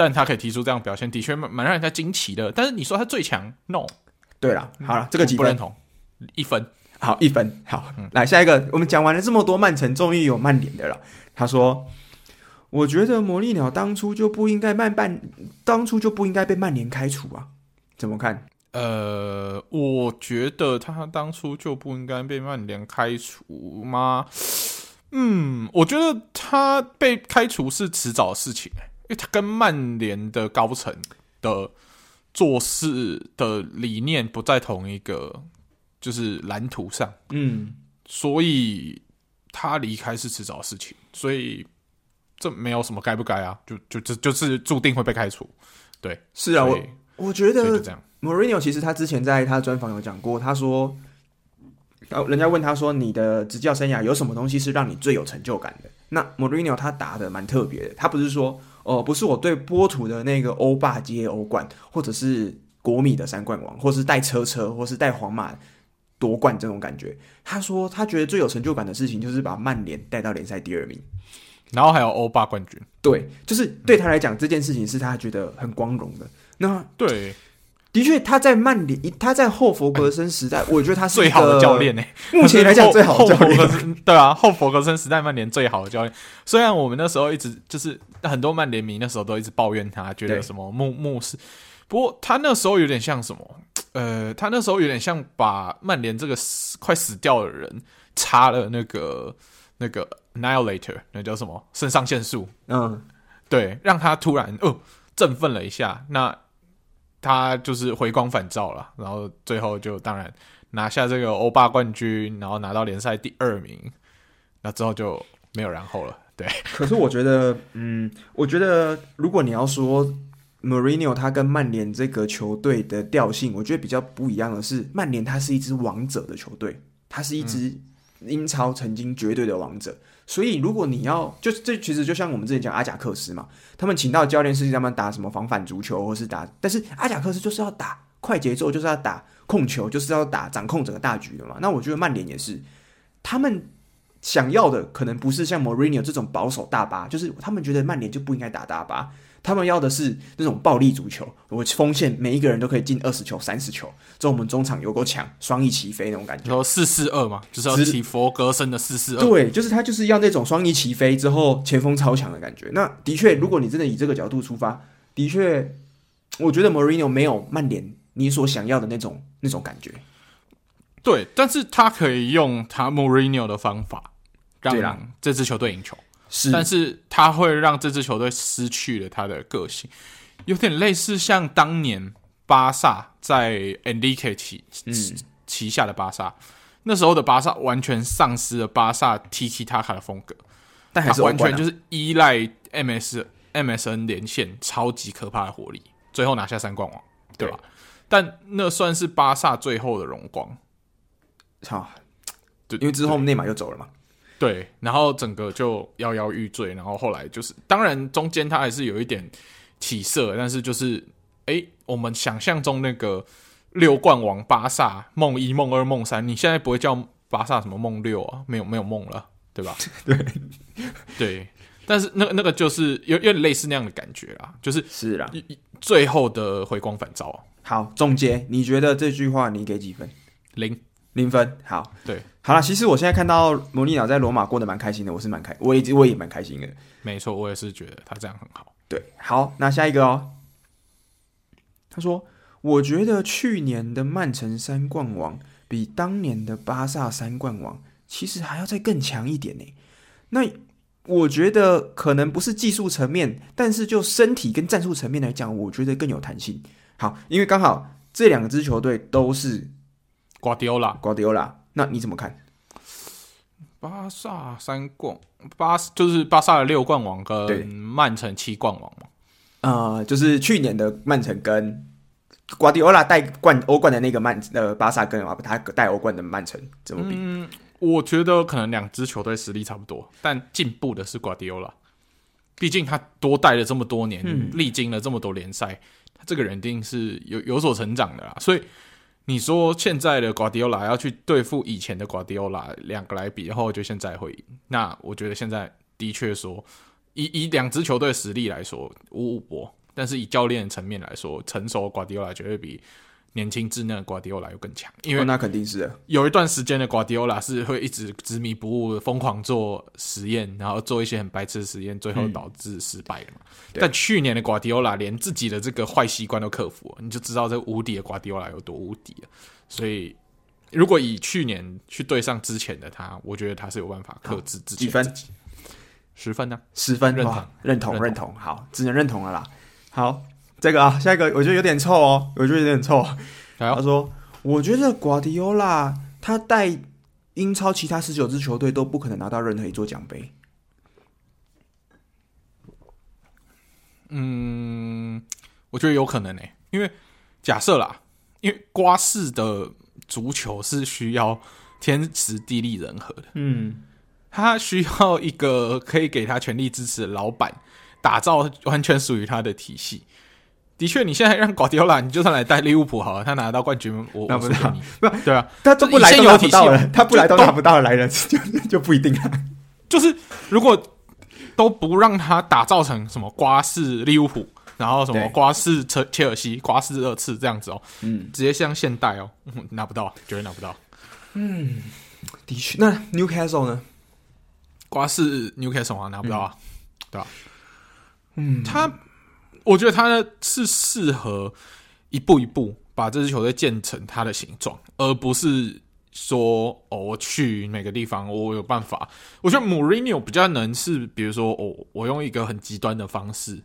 但他可以提出这样表现，的确蛮蛮让人家惊奇的。但是你说他最强，no。对了，好了，这个几分？不认同，一分。好，一分。好，嗯、来下一个。我们讲完了这么多曼城，终于有曼联的了。他说：“我觉得魔力鸟当初就不应该曼曼，当初就不应该被曼联开除啊？怎么看？”呃，我觉得他当初就不应该被曼联开除吗？嗯，我觉得他被开除是迟早的事情。因为他跟曼联的高层的做事的理念不在同一个就是蓝图上，嗯，所以他离开是迟早的事情，所以这没有什么该不该啊，就就就就是注定会被开除，对，是啊，我我觉得 Mourinho 其实他之前在他专访有讲过，他说，人家问他说，你的执教生涯有什么东西是让你最有成就感的？那 Mourinho 他答的蛮特别的，他不是说哦，不是我对波图的那个欧霸接欧冠，或者是国米的三冠王，或是带车车，或是带皇马夺冠这种感觉。他说他觉得最有成就感的事情就是把曼联带到联赛第二名，然后还有欧霸冠军。对，就是对他来讲，这件事情是他觉得很光荣的。那对。的确，他在曼联，他在后佛格森时代，我觉得他是最好的教练呢。目前来讲，最好的教练。对啊，后佛格森时代曼联最好的教练。虽然我们那时候一直就是很多曼联迷那时候都一直抱怨他，觉得什么穆穆斯。不过他那时候有点像什么？呃，他那时候有点像把曼联这个死快死掉的人插了那个那个 annihilator，那叫什么？肾上腺素。嗯，对，让他突然哦、呃、振奋了一下。那。他就是回光返照了，然后最后就当然拿下这个欧霸冠军，然后拿到联赛第二名，那之后就没有然后了。对，可是我觉得，嗯，我觉得如果你要说 Mourinho 他跟曼联这个球队的调性，我觉得比较不一样的是，曼联他是一支王者的球队，他是一支英超曾经绝对的王者。嗯所以，如果你要，就这其实就像我们之前讲阿贾克斯嘛，他们请到教练是让他们打什么防反足球，或是打，但是阿贾克斯就是要打快节奏，就是要打控球，就是要打掌控整个大局的嘛。那我觉得曼联也是，他们想要的可能不是像莫瑞尼奥这种保守大巴，就是他们觉得曼联就不应该打大巴。他们要的是那种暴力足球，我锋线每一个人都可以进二十球、三十球，这种我们中场有够强，双翼齐飞那种感觉。然后四四二嘛，就是要起佛格森的四四二。对，就是他就是要那种双翼齐飞之后前锋超强的感觉。那的确，如果你真的以这个角度出发，的确，我觉得 Mourinho 没有曼联你所想要的那种那种感觉。对，但是他可以用他 Mourinho 的方法让这支球队赢球。是，但是他会让这支球队失去了他的个性，有点类似像当年巴萨在 Enrique 旗旗下的巴萨，那时候的巴萨完全丧失了巴萨 Tiki Taka 的风格，但还是完全就是依赖 MS MSN 连线超级可怕的火力，最后拿下三冠王，对吧？但那算是巴萨最后的荣光，操，对，因为之后内马又走了嘛。对，然后整个就摇摇欲坠，然后后来就是，当然中间他还是有一点起色，但是就是，哎，我们想象中那个六冠王巴萨梦一、梦二、梦三，你现在不会叫巴萨什么梦六啊？没有，没有梦了，对吧？对，对，但是那个那个就是有有点类似那样的感觉啦，就是是啦，最后的回光返照。好，总结，你觉得这句话你给几分？零。零分，好，对，好了。其实我现在看到穆里尼鸟在罗马过得蛮开心的，我是蛮开，我也我也蛮开心的。没错，我也是觉得他这样很好。对，好，那下一个哦。他说：“我觉得去年的曼城三冠王比当年的巴萨三冠王其实还要再更强一点呢。那我觉得可能不是技术层面，但是就身体跟战术层面来讲，我觉得更有弹性。好，因为刚好这两支球队都是。”瓜迪奥拉，瓜迪奥拉，那你怎么看？巴萨三冠，巴就是巴萨的六冠王跟曼城七冠王嘛？呃，就是去年的曼城跟瓜迪奥拉带冠欧冠的那个曼呃巴萨跟他带欧冠的曼城怎么比？嗯，我觉得可能两支球队实力差不多，但进步的是瓜迪奥拉，毕竟他多带了这么多年，嗯、历经了这么多联赛，他这个人一定是有有所成长的啦，所以。你说现在的瓜迪奥拉要去对付以前的瓜迪奥拉，两个来比，然后就现在会赢。那我觉得现在的确说，以以两支球队实力来说五五波，但是以教练层面来说，成熟瓜迪奥拉绝对比。年轻稚嫩的瓜迪奥拉又更强，因为、哦、那肯定是有一段时间的瓜迪奥拉是会一直执迷不悟，疯狂做实验，然后做一些很白痴的实验，最后导致失败的嘛。嗯、但去年的瓜迪奥拉连自己的这个坏习惯都克服了，你就知道这无敌的瓜迪奥拉有多无敌了。所以，如果以去年去对上之前的他，我觉得他是有办法克制自己。几分？十分呢、啊？十分认同，认同，认同。好，只能认同了啦。好。这个啊，下一个我觉得有点臭哦，我觉得有点臭。他说：“我觉得瓜迪奥拉他带英超其他十九支球队都不可能拿到任何一座奖杯。”嗯，我觉得有可能诶，因为假设啦，因为瓜式的足球是需要天时地利人和的，嗯，他需要一个可以给他全力支持的老板，打造完全属于他的体系。的确，你现在让瓜迪奥拉，你就算来带利物浦好了，他拿到冠军，我拿不到，不对啊，他都不来都拿不到了，他不来都拿不到了，来了就 就不一定了。就是如果都不让他打造成什么瓜式利物浦，然后什么瓜式切切尔西、瓜式热刺这样子哦，嗯，直接像现代哦，拿不到，绝对拿不到。嗯，的确，那 Newcastle 呢？瓜式 Newcastle 啊，拿不到啊，嗯、对吧、啊？嗯，他。我觉得他是适合一步一步把这支球队建成他的形状，而不是说哦，我去每个地方我有办法。我觉得 Mourinho 比较能是，比如说哦，我用一个很极端的方式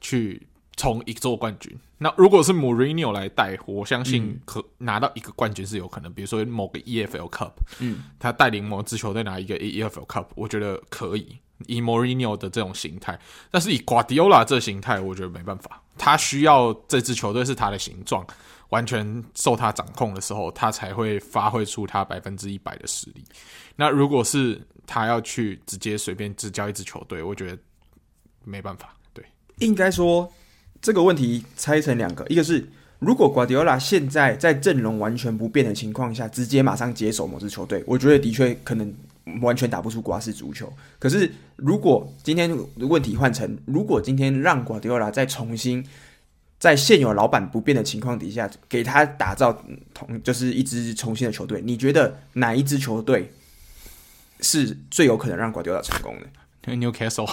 去冲一座冠军。那如果是 Mourinho 来带，我相信可拿到一个冠军是有可能。比如说某个 EFL Cup，嗯，他带领某支球队拿一个 EFL Cup，我觉得可以。以 Mourinho 的这种形态，但是以 Guardiola 这形态，我觉得没办法。他需要这支球队是他的形状，完全受他掌控的时候，他才会发挥出他百分之一百的实力。那如果是他要去直接随便执教一支球队，我觉得没办法。对，应该说这个问题拆成两个，一个是如果 Guardiola 现在在阵容完全不变的情况下，直接马上接手某支球队，我觉得的确可能。完全打不出瓜式足球。可是，如果今天问题换成，如果今天让瓜迪奥拉再重新在现有老板不变的情况底下，给他打造同就是一支重新的球队，你觉得哪一支球队是最有可能让瓜迪奥拉成功的？Newcastle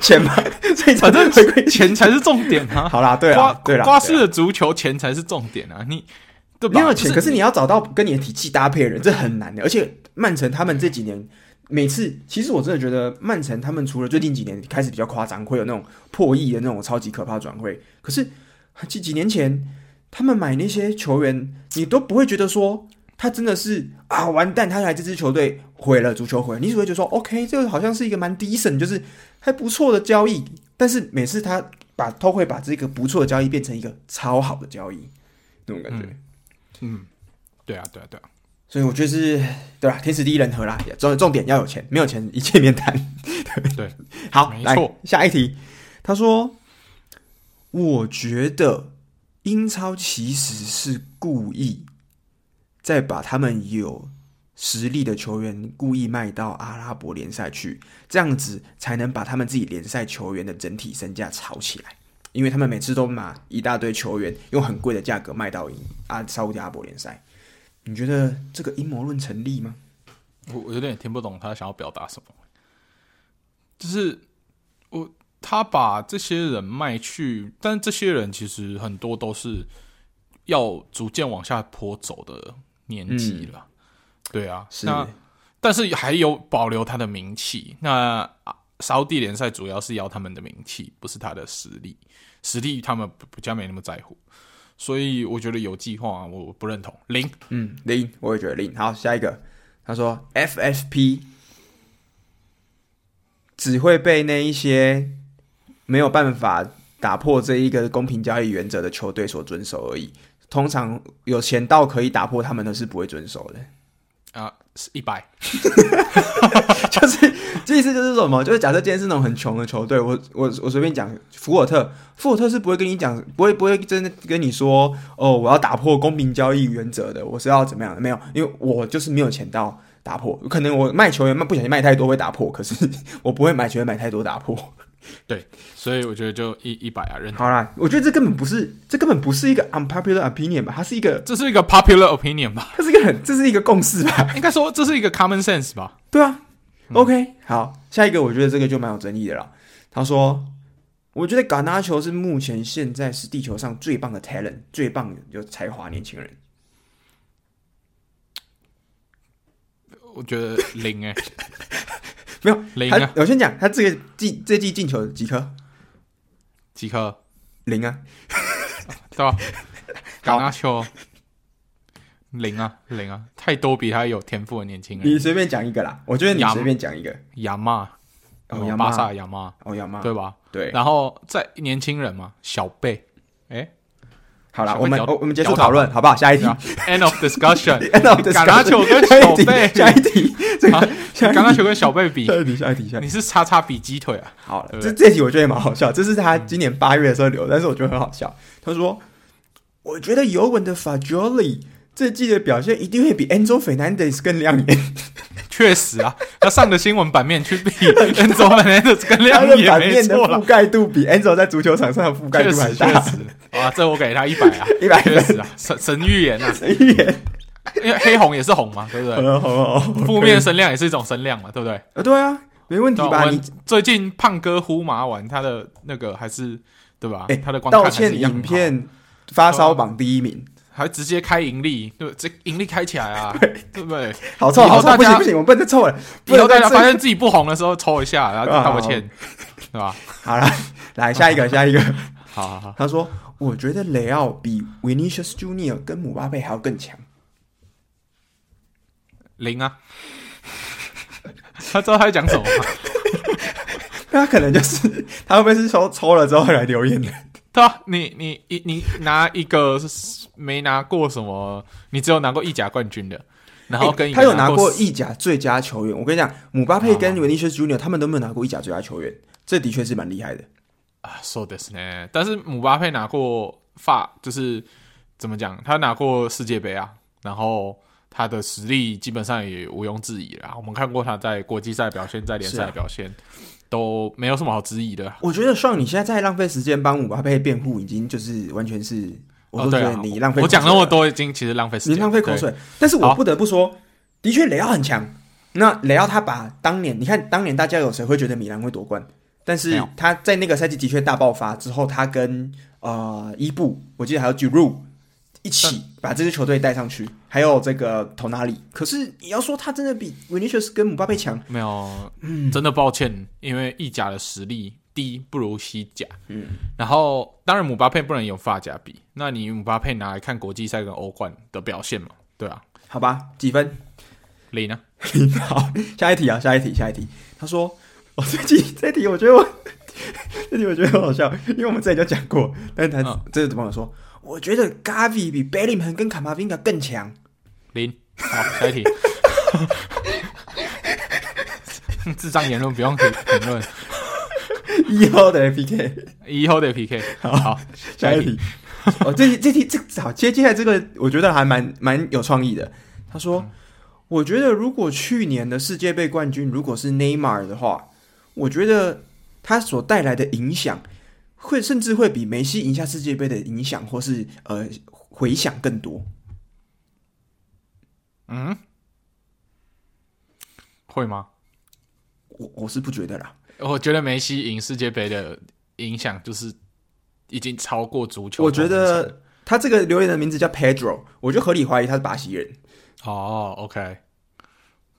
钱嘛，所以反正钱才是重点啊！好啦，对啊，对啦，瓜式的足球钱才是重点啊！你对吧？没有钱，可是你要找到跟你的体系搭配的人，这很难的，而且。曼城他们这几年每次，其实我真的觉得曼城他们除了最近几年开始比较夸张，会有那种破亿的那种超级可怕转会，可是几几年前他们买那些球员，你都不会觉得说他真的是啊完蛋，他来这支球队毁了足球毁了，你只会觉得说 OK，这个好像是一个蛮 decent，就是还不错的交易，但是每次他把都会把这个不错的交易变成一个超好的交易，那种感觉，嗯，嗯，对啊，对啊，对啊。所以我觉得是对吧？天时地利人和啦，重重点要有钱，没有钱一切免谈。对 对，好，没错来下一题。他说：“我觉得英超其实是故意在把他们有实力的球员故意卖到阿拉伯联赛去，这样子才能把他们自己联赛球员的整体身价炒起来。因为他们每次都把一大堆球员用很贵的价格卖到阿沙乌地阿拉伯联赛。”你觉得这个阴谋论成立吗？我我有点听不懂他想要表达什么。就是我他把这些人卖去，但这些人其实很多都是要逐渐往下坡走的年纪了。嗯、对啊，是那但是还有保留他的名气。那沙地联赛主要是要他们的名气，不是他的实力。实力他们比较没那么在乎。所以我觉得有计划，我不认同零，嗯，零，我也觉得零。好，下一个，他说 FFP 只会被那一些没有办法打破这一个公平交易原则的球队所遵守而已。通常有钱到可以打破他们的，是不会遵守的。啊，是一百，就是这意思就是什么？就是假设今天是那种很穷的球队，我我我随便讲，福尔特，福尔特是不会跟你讲，不会不会真的跟你说，哦，我要打破公平交易原则的，我是要怎么样的？没有，因为我就是没有钱到打破，可能我卖球员卖不小心卖太多会打破，可是 我不会买球员买太多打破。对，所以我觉得就一一百啊，认。好啦，我觉得这根本不是，这根本不是一个 unpopular opinion 吧？它是一个，这是一个 popular opinion 吧？它是一个很，这是一个共识吧？应该说这是一个 common sense 吧？对啊。嗯、OK，好，下一个我觉得这个就蛮有争议的了。他说，我觉得嘎纳球是目前现在是地球上最棒的 talent，最棒的有才华年轻人。我觉得零哎、欸。没有零啊！我先讲，他这个进这季进球几颗？几颗？零啊，对吧？嘎纳丘零啊，零啊，太多比他有天赋的年轻人。你随便讲一个啦，我觉得你随便讲一个。亚马，哦，巴萨亚马，哦，亚马，对吧？对。然后在年轻人嘛，小贝，哎，好了，我们我我们结束讨论，好不好？下一题啊，End of discussion。End of 橄榄球跟 discussion 小贝下一题，这个下一题橄榄球跟小贝比下，一题，下一题，下一题。你是叉叉比鸡腿啊？好了，这这题我觉得也蛮好笑，这是他今年八月的时候留的，但是我觉得很好笑。他说：“我觉得尤文的 Fagioli 这季的表现一定会比 Enzo Fernandez 更亮眼。确实啊，他上的新闻版面去比 Enzo Fernandez 更亮眼，的版面的覆。盖度比 Enzo 在足球场上的覆盖度还大。实啊，这我给他一百啊，一百分确实啊，神神预言啊，神预言，因为黑红也是红嘛，对不对？好了好了好了，负面声量也是一种声量嘛，对不对？呃，对啊，没问题吧？你最近胖哥呼麻完，他的那个还是对吧？哎他的道歉影片发烧榜第一名，还直接开盈利，对，这盈利开起来啊，对不对？好臭好臭，不行不行，我不能再臭了。不以后大家发现自己不红的时候，抽一下，然后道个歉，对吧？好了，来下一个下一个。好好好，他说：“我觉得雷奥比 Vinicius Junior 跟姆巴佩还要更强。零啊，他知道他在讲什么吗？那他可能就是他会不会是抽抽了之后会来留言的？对啊，你你你你拿一个没拿过什么，你只有拿过意甲冠军的，然后跟他有拿过过意甲最佳球员。我跟你讲，姆巴佩跟 Vinicius Junior 他们都没有拿过意甲最佳球员，这的确是蛮厉害的。啊，说的是呢，但是姆巴佩拿过法，就是怎么讲，他拿过世界杯啊，然后他的实力基本上也毋庸置疑了。我们看过他在国际赛表现，在联赛表现、啊、都没有什么好质疑的。我觉得，像你现在在浪费时间帮姆巴佩辩护，已经就是完全是，我都觉得你浪费、哦啊。我讲那么多，已经其实浪费时间，你浪费口水。但是我不得不说，的确雷奥很强。那雷奥他把当年，你看当年大家有谁会觉得米兰会夺冠？但是他在那个赛季的确大爆发之后，他跟呃伊布，我记得还有 Giroud 一起把这支球队带上去，还有这个 Tonali。可是你要说他真的比 Vinicius 跟姆巴佩强，没有，嗯，真的抱歉，因为意甲的实力低不如西甲，嗯，然后当然姆巴佩不能有法甲比，那你姆巴佩拿来看国际赛跟欧冠的表现嘛？对啊，好吧，几分？零呢？零。好，下一题啊，下一题，下一题。他说。哦，这题这题我觉得我 这题我觉得很好笑，因为我们之前就讲过，但是他、嗯、这是怎么说？我觉得 Gavi 比 Bellingham 跟卡马宾加更强。零，好，下一题。智障言论不用评评论。以后的 PK，以后的 PK，好，好，下一题。哦，这题这题这好，接接下来这个我觉得还蛮蛮有创意的。他说、嗯：“我觉得如果去年的世界杯冠军如果是内马尔的话。”我觉得他所带来的影响，会甚至会比梅西赢下世界杯的影响，或是呃回响更多。嗯，会吗？我我是不觉得啦。我觉得梅西赢世界杯的影响，就是已经超过足球。我觉得他这个留言的名字叫 Pedro，我就合理怀疑他是巴西人。哦，OK。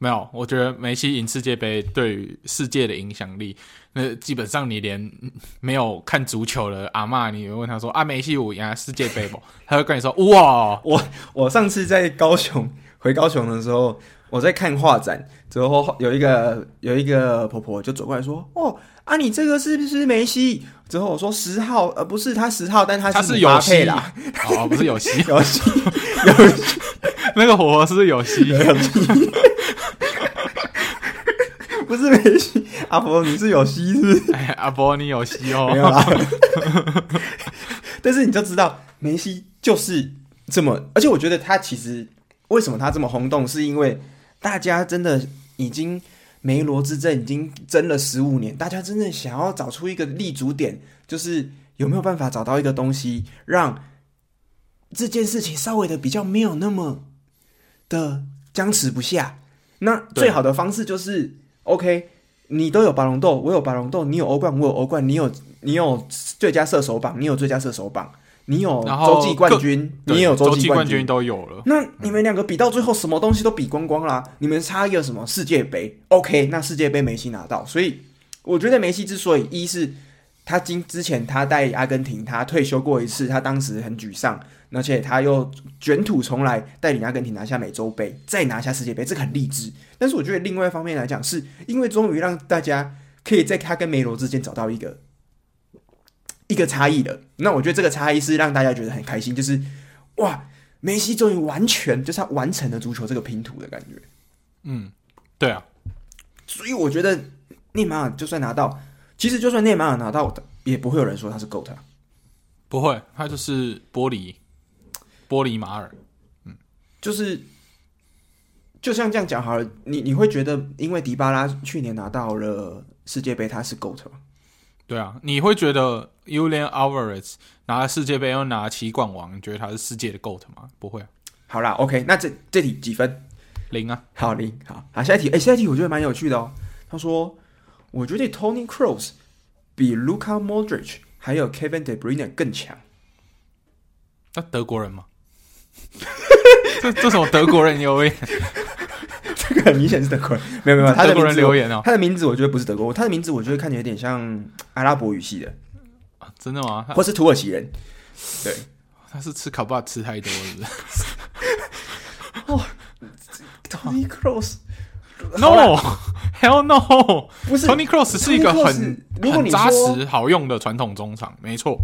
没有，我觉得梅西赢世界杯对于世界的影响力，那基本上你连 没有看足球的阿妈，你问他说啊，梅西有赢世界杯不？他会跟你说哇，我我上次在高雄回高雄的时候，我在看画展，之后有一个有一个婆婆就走过来说，哦啊，你这个是不是梅西？之后我说十号，呃，不是他十号，但他是有戏啦，哦，不是有戏，有戏，有戏，那个婆婆是有戏，有戏。不是梅西，阿婆你是有戏是不是？哎，阿婆你有戏哦，没有啦。但是你就知道梅西就是这么，而且我觉得他其实为什么他这么轰动，是因为大家真的已经梅罗之争已经争了十五年，大家真正想要找出一个立足点，就是有没有办法找到一个东西，让这件事情稍微的比较没有那么的僵持不下。那最好的方式就是。OK，你都有巴龙豆，我有巴龙豆，你有欧冠，我有欧冠，你有你有最佳射手榜，你有最佳射手榜，你有洲际冠军，你也有洲际冠军都有了。那你们两个比到最后，什么东西都比光光啦。你们差一个什么世界杯？OK，那世界杯梅西拿到，所以我觉得梅西之所以一是他今之前他带阿根廷，他退休过一次，他当时很沮丧。而且他又卷土重来，带领阿根廷拿下美洲杯，再拿下世界杯，这个很励志。但是我觉得另外一方面来讲，是因为终于让大家可以在他跟梅罗之间找到一个一个差异的。那我觉得这个差异是让大家觉得很开心，就是哇，梅西终于完全就是他完成了足球这个拼图的感觉。嗯，对啊，所以我觉得内马尔就算拿到，其实就算内马尔拿到，也不会有人说他是 GOAT，不会，他就是玻璃玻璃马尔，嗯，就是就像这样讲好了，你你会觉得因为迪巴拉去年拿到了世界杯，他是 GOAT 吗？对啊，你会觉得 Julian Alvarez 拿了世界杯又拿了七冠王，你觉得他是世界的 GOAT 吗？不会啊。好啦，OK，那这这题几分？零啊，好零，好，好，下一题，哎，下一题我觉得蛮有趣的哦。他说，我觉得 Tony Kroos 比 Luka Modric 还有 Kevin De Bruyne 更强。那德国人吗？这这什么德国人留言？这个很明显是德国人，没有没有，他的德国人留言哦。他的名字我觉得不是德国，他的名字我觉得看起来有点像阿拉伯语系的啊，真的吗？或是土耳其人？对，他是吃烤巴吃太多了。哦。Tony Kroos，No，Hell No，不是 Tony Cross 是一个很很扎实好用的传统中场，没错。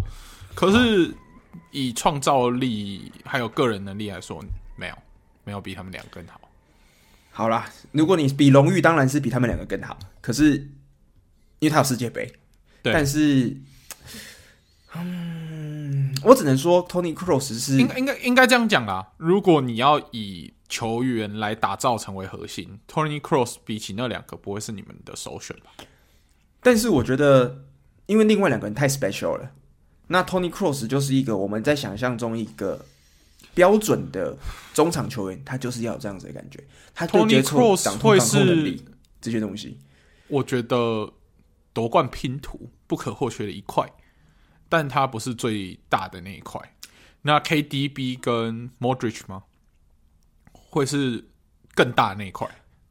可是以创造力还有个人能力来说，没有没有比他们两个更好。好啦，如果你比荣誉，当然是比他们两个更好。可是因为他有世界杯，对，但是，嗯，我只能说 Tony Cross 是应该应该应该这样讲啦。如果你要以球员来打造成为核心，Tony Cross 比起那两个不会是你们的首选吧？但是我觉得，因为另外两个人太 special 了，那 Tony Cross 就是一个我们在想象中一个标准的中场球员，他就是要有这样子的感觉。他 Tony Cross 会是这些东西，我觉得夺冠拼图不可或缺的一块，但他不是最大的那一块。那 KDB 跟 Modric 吗？会是更大的那一块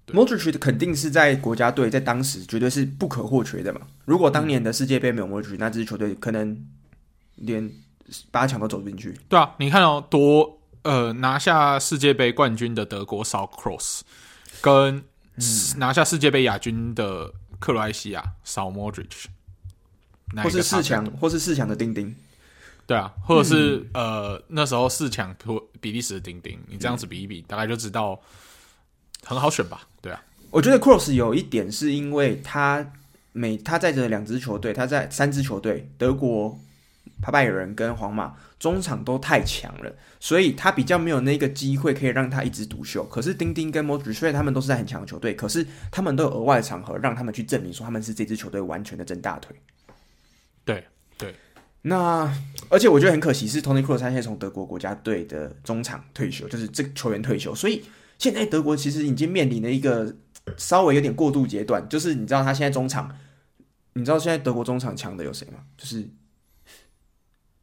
，Modric 肯定是在国家队，在当时绝对是不可或缺的嘛。如果当年的世界杯没有 Modric，那支球队可能连八强都走不进去。对啊，你看哦，夺呃拿下世界杯冠军的德国少 Cross，跟拿下世界杯亚军的克罗埃西亚少 Modric，或是四强，或是四强的丁丁。对啊，或者是、嗯、呃那时候四强比利时的丁丁，你这样子比一比，嗯、大概就知道很好选吧？对啊，我觉得 Cross 有一点是因为他每他在这两支球队，他在三支球队，德国、帕拜人跟皇马中场都太强了，所以他比较没有那个机会可以让他一枝独秀。可是丁丁跟 Modric 虽然他们都是在很强的球队，可是他们都有额外的场合让他们去证明说他们是这支球队完全的真大腿。对对。那而且我觉得很可惜，是 Tony Kroos 他现在从德国国家队的中场退休，就是这个球员退休，所以现在德国其实已经面临了一个稍微有点过渡阶段。就是你知道他现在中场，你知道现在德国中场强的有谁吗？就是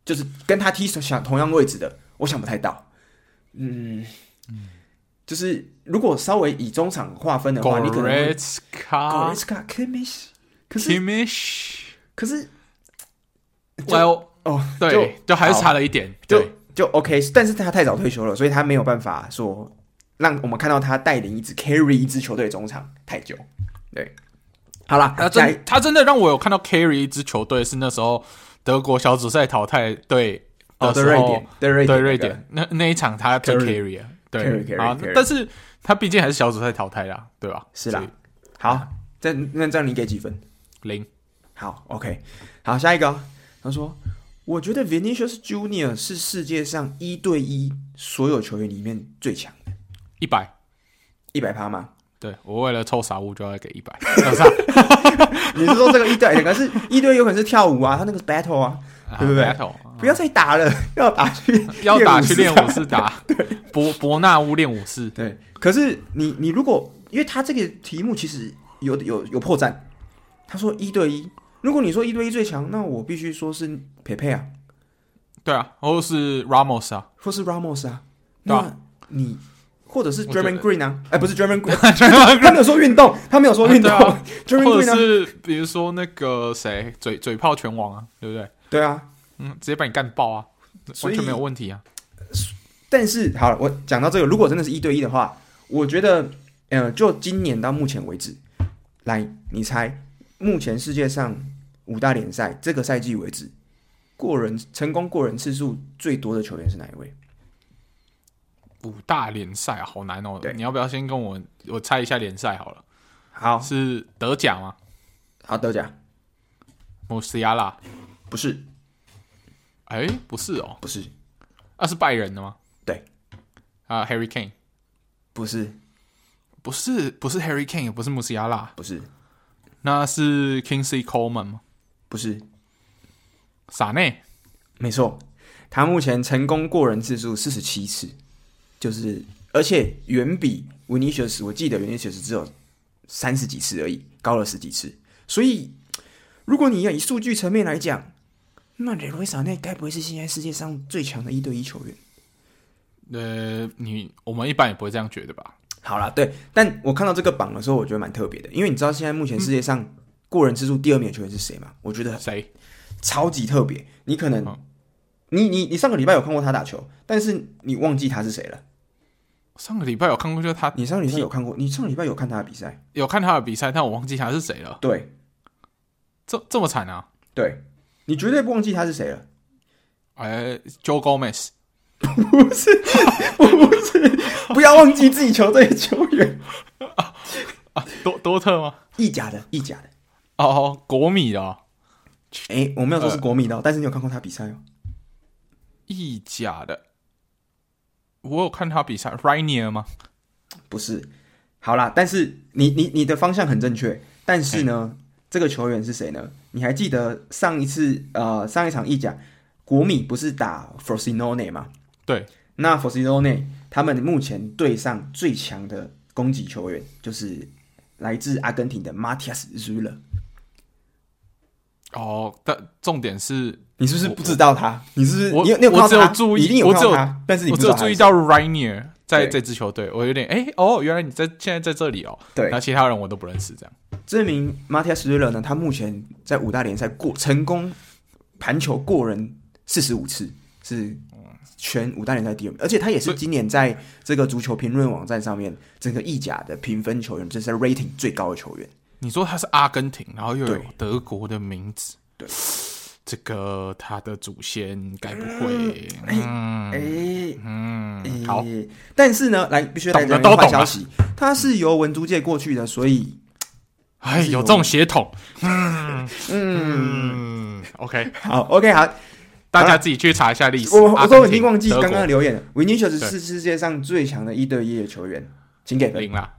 就是跟他踢想同样位置的，我想不太到。嗯嗯，就是如果稍微以中场划分的话，你可能 Goretzka、Kimmich，可是 Kimmich，可是。Well，哦，对，就，就还是差了一点，就就 OK，但是他太早退休了，所以他没有办法说让我们看到他带领一支 carry 一支球队中场太久。对，好了，他真他真的让我有看到 carry 一支球队是那时候德国小组赛淘汰队的时候，对瑞典，对瑞典，对瑞典那那一场他最 carry 啊，对 carry 啊，但是他毕竟还是小组赛淘汰啦，对吧？是啦，好，这那这样你给几分？零。好，OK，好，下一个。他说：“我觉得 Vinicius Junior 是世界上一对一所有球员里面最强的，一百一百趴吗？对，我为了凑傻物就要给一百。你是说这个一对一？可是一对一有可能是跳舞啊，他那个是 battle 啊，啊对不对？battle，不要再打了，要打去要打去练武士打。对，伯伯纳乌练武士。对，可是你你如果因为他这个题目其实有有有破绽，他说一对一。”如果你说一对一最强，那我必须说是佩佩啊，对啊，或是 Ramos 啊，或是 Ramos 啊，那你或者是 Draymond Green 啊，哎，不是 Draymond Green，他没有说运动，他没有说运动，Draymond Green 啊，是比如说那个谁，嘴嘴炮拳王啊，对不对？对啊，嗯，直接把你干爆啊，完全没有问题啊。但是好了，我讲到这个，如果真的是一对一的话，我觉得，呃，就今年到目前为止，来，你猜，目前世界上。五大联赛这个赛季为止，过人成功过人次数最多的球员是哪一位？五大联赛啊，好难哦。对，你要不要先跟我我猜一下联赛好了？好，是德甲吗？好，德甲。穆斯亚拉不是？哎，不是哦，不是。那、啊、是拜仁的吗？对。啊，Harry Kane 不是，不是，不是 Harry Kane，也不是穆斯亚拉，不是。那是 Kingsley Coman 吗？不是。萨内，没错，他目前成功过人次数四十七次。就是，而且远比 Vinicius，我记得 Vinicius 只有三十几次而已，高了十几次。所以，如果你要以数据层面来讲，那雷诺萨内该不会是现在世界上最强的一对一球员？呃，你我们一般也不会这样觉得吧？好啦，对，但我看到这个榜的时候，我觉得蛮特别的，因为你知道现在目前世界上过人之处第二名的球员是谁吗？我觉得谁超级特别。你可能，你你你上个礼拜有看过他打球，但是你忘记他是谁了。上个礼拜有看过，就是他。你上个礼拜有看过？你上个礼拜有看他的比赛？有看他的比赛，但我忘记他是谁了。对，这这么惨啊？对，你绝对不忘记他是谁了。哎，Joe Gomez，不是，不是，不要忘记自己球队的球员啊啊！多多特吗？意甲的，意甲的。哦，国米的。哎、欸，我没有说是国米的，呃、但是你有看过他比赛哦。意甲的。我有看他比赛，Rainier 吗？不是，好啦，但是你你你的方向很正确，但是呢，这个球员是谁呢？你还记得上一次呃上一场意甲国米不是打 Frosinone 吗？对，那 Frosinone 他们目前队上最强的攻击球员就是来自阿根廷的 Matias Zuller。哦，但重点是。你是不是不知道他？你是不是我你有你有看到他？我只有注意，我只有但是你只有注意到 Rainier 在这支球队，我有点哎、欸、哦，原来你在现在在这里哦。对，那其他人我都不认识。这样，这名 Matias Zuller 呢，他目前在五大联赛过成功盘球过人四十五次，是全五大联赛第二名，而且他也是今年在这个足球评论网站上面整个意甲的评分球员，这、就是 rating 最高的球员。你说他是阿根廷，然后又有德国的名字，对。对这个他的祖先该不会？嗯，哎，嗯，嗯，好。但是呢，来必须来讲一个坏消息，他是由文租界过去的，所以，哎，有这种血统。嗯 嗯，OK，好，OK，好，大家自己去查一下历史。我我说我已经忘记刚刚的留言了。Vinicius 是世界上最强的一对一的球员，请给分。零啦。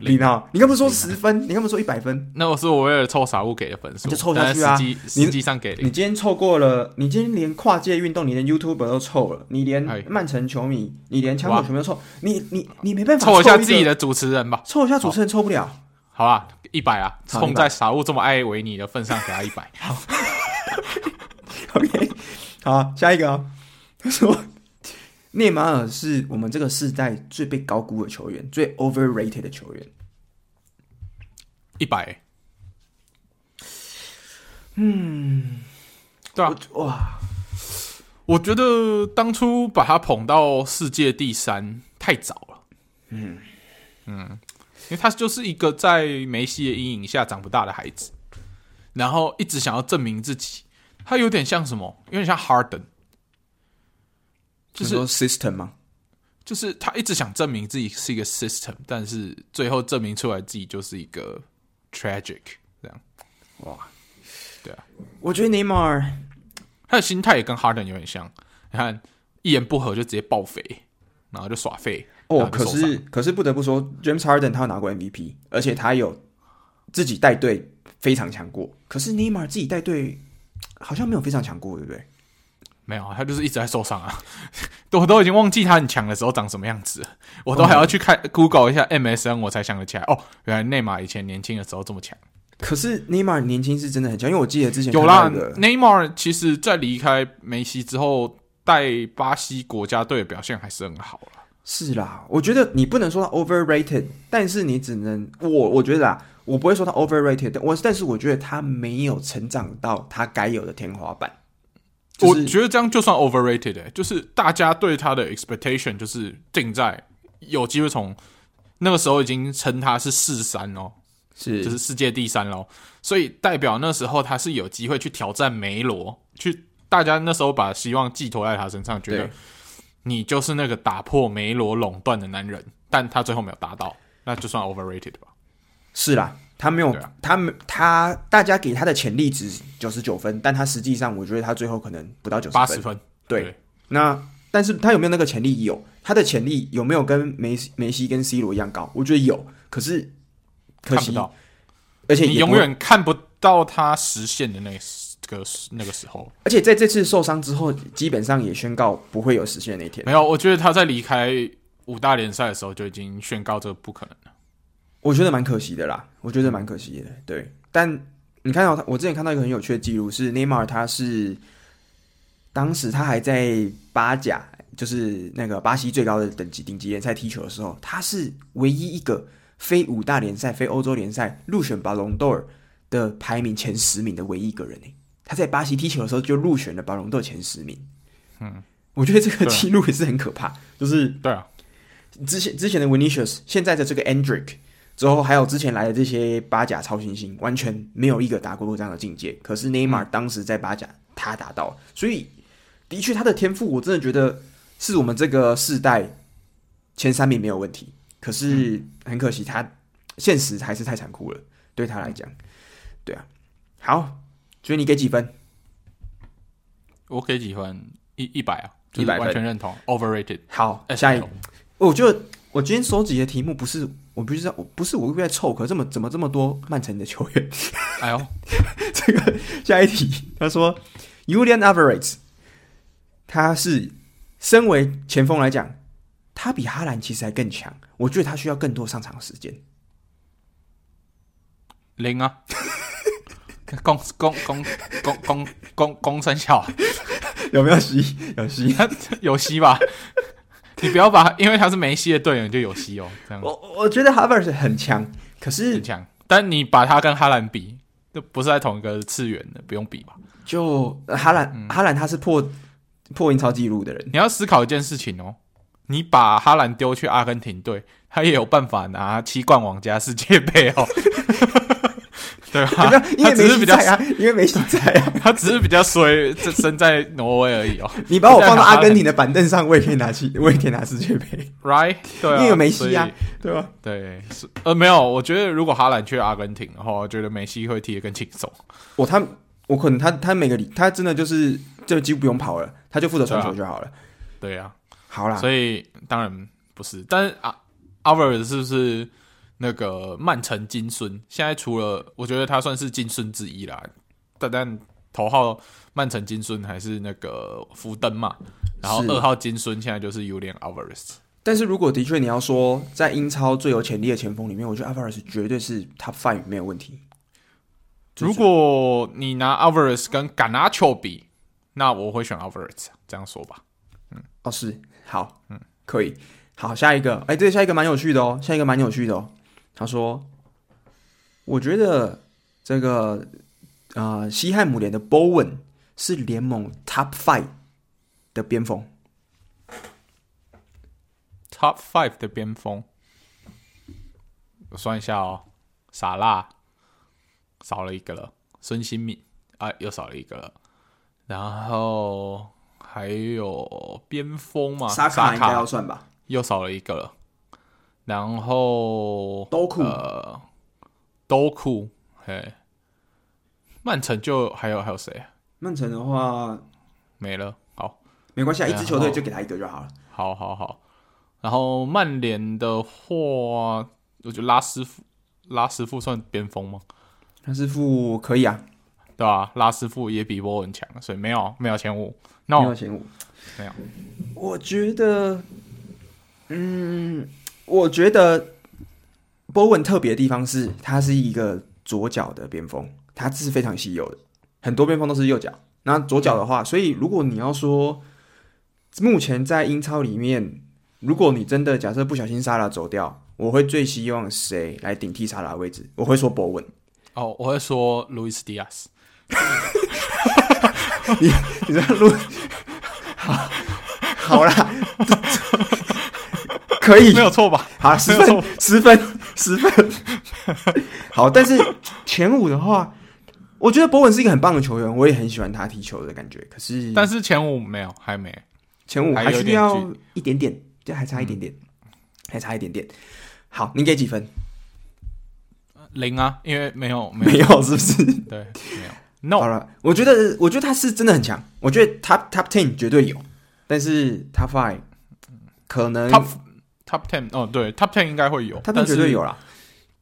你呢？你刚不是说十分？你刚不是说一百分？那我是我为了凑傻物给的分数，你就凑下去啊！实际实际上给你，你今天凑过了，你今天连跨界运动，你连 YouTuber 都凑了，你连曼城球迷，你连枪手球迷都凑，你你你没办法凑一下自己的主持人吧？凑一下主持人凑不了，好吧，一百啊！冲在傻物这么爱维尼的份上，给他一百。好，OK，好，下一个啊，他说。内马尔是我们这个世代最被高估的球员，最 overrated 的球员。一百，嗯，对啊，哇，我觉得当初把他捧到世界第三太早了。嗯嗯，因为他就是一个在梅西的阴影下长不大的孩子，然后一直想要证明自己。他有点像什么？有点像 Harden。就是说 system 吗？就是他一直想证明自己是一个 system，但是最后证明出来自己就是一个 tragic 这样。哇，对啊，我觉得内马尔他的心态也跟哈登有点像。你看，一言不合就直接爆肥，然后就耍废。哦，可是可是不得不说，James Harden 他有拿过 MVP，而且他有自己带队非常强过。可是内马尔自己带队好像没有非常强过，对不对？没有，他就是一直在受伤啊！我都已经忘记他很强的时候长什么样子了，我都还要去看 Google 一下 MSN，我才想得起来。哦，原来内马尔以前年轻的时候这么强。可是内马尔年轻是真的很强，因为我记得之前有啦。内马尔其实在离开梅西之后，带巴西国家队的表现还是很好了。是啦，我觉得你不能说他 overrated，但是你只能我我觉得啦，我不会说他 overrated，我但是我觉得他没有成长到他该有的天花板。我觉得这样就算 overrated，欸，就是大家对他的 expectation 就是定在有机会从那个时候已经称他是四三哦，是就是世界第三喽，所以代表那时候他是有机会去挑战梅罗，去大家那时候把希望寄托在他身上，觉得你就是那个打破梅罗垄断的男人，但他最后没有达到，那就算 overrated 吧。是啦，他没有，啊、他没他，大家给他的潜力值九十九分，但他实际上我觉得他最后可能不到九十分，八十分。对，对那但是他有没有那个潜力？有，他的潜力有没有跟梅西梅西跟 C 罗一样高？我觉得有，可是可惜，而且你永远看不到他实现的那个那个时候。而且在这次受伤之后，基本上也宣告不会有实现的那天。没有，我觉得他在离开五大联赛的时候就已经宣告这个不可能了。我觉得蛮可惜的啦，我觉得蛮可惜的。对，但你看到他，我之前看到一个很有趣的记录是内马尔，他是。当时他还在巴甲，就是那个巴西最高的等级顶级联赛踢球的时候，他是唯一一个非五大联赛、非欧洲联赛入选巴隆多尔的排名前十名的唯一一个人。他在巴西踢球的时候就入选了巴隆多尔前十名。嗯，我觉得这个记录也是很可怕。就是对啊，之前之前的 Vinicius，现在的这个 Endrick，之后还有之前来的这些巴甲超新星，完全没有一个达过这样的境界。可是内马尔当时在巴甲，他达到，所以。的确，他的天赋我真的觉得是我们这个世代前三名没有问题。可是很可惜，他现实还是太残酷了，对他来讲。对啊，好，所以你给几分？我给几分？一一百啊，一百完全认同。Overrated。好，下一个，我觉得我今天收集的题目不是，我不知道，我不是我在凑，可这么怎么这么多曼城的球员？哎呦，这个下一题，他说 Julian Alvarez。他是身为前锋来讲，他比哈兰其实还更强。我觉得他需要更多上场时间。零啊，攻攻攻攻攻攻攻三小，有没有戏？有戏？有戏吧？你不要把，因为他是梅西的队员就有戏哦。这样，我我觉得哈维尔很强，可是很强。但你把他跟哈兰比，就不是在同一个次元的，不用比吧？就哈兰，嗯、哈兰他是破。破英超纪录的人，你要思考一件事情哦。你把哈兰丢去阿根廷队，他也有办法拿七冠王加世界杯哦。对吧？因为梅西在啊，因为梅西在啊，他只是比较衰，这身在挪威而已哦。你把我放到阿根廷的板凳上，我也可以拿去，我也可以拿世界杯，right？对啊，因为有梅西啊，对吧？对，是呃，没有。我觉得如果哈兰去阿根廷的话，我觉得梅西会踢得更轻松。我他。我可能他他每个礼他真的就是就几乎不用跑了，他就负责传球就好了。对呀、啊，好啦，所以当然不是，但是啊，Alvarez 是不是那个曼城金孙？现在除了我觉得他算是金孙之一啦，但但头号曼城金孙还是那个福登嘛，然后二号金孙现在就是 Julian Alvarez。但是如果的确你要说在英超最有潜力的前锋里面，我觉得 Alvarez 绝对是 Top Five 没有问题。如果你拿 Alvarez 跟 Garnacho 比，那我会选 Alvarez，这样说吧。嗯，哦，是，好，嗯，可以，好，下一个，哎、欸，这下一个蛮有趣的哦，下一个蛮有趣的哦。他说，我觉得这个啊、呃，西汉姆联的 Bowen 是联盟 Top Five 的边锋，Top Five 的边锋，我算一下哦，萨拉。少了一个了，孙兴慜啊，又少了一个了。然后还有边锋嘛，沙卡应该要算吧，又少了一个了。然后都库，呃，都库，嘿，曼城就还有还有谁？曼城的话没了，好，没关系啊，一支球队就给他一个就好了。好好好。然后曼联的话，我觉得拉师傅，拉师傅算边锋吗？拉师傅可以啊，对吧、啊？拉师傅也比波文强，所以没有没有前五，no, 没有前五，没有。我觉得，嗯，我觉得波文特别的地方是，他是一个左脚的边锋，他是非常稀有的，很多边锋都是右脚。那左脚的话，所以如果你要说，目前在英超里面，如果你真的假设不小心沙拉走掉，我会最希望谁来顶替沙拉的位置？我会说波文。哦，我会说路易斯·迪亚斯。你你知道路？好，好啦，可以，没有错吧？好，十分，十分，十分。好，但是前五的话，我觉得博文是一个很棒的球员，我也很喜欢他踢球的感觉。可是，但是前五没有，还没前五还需要一点点，就还差一点点，嗯、还差一点点。好，你给几分？零啊，因为没有，没有，是不是？对，没有。No，好了，我觉得，我觉得他是真的很强。我觉得 Top Top Ten 绝对有，但是 Top Five 可能 Top Top Ten 哦，对，Top Ten 应该会有，他绝对有啦，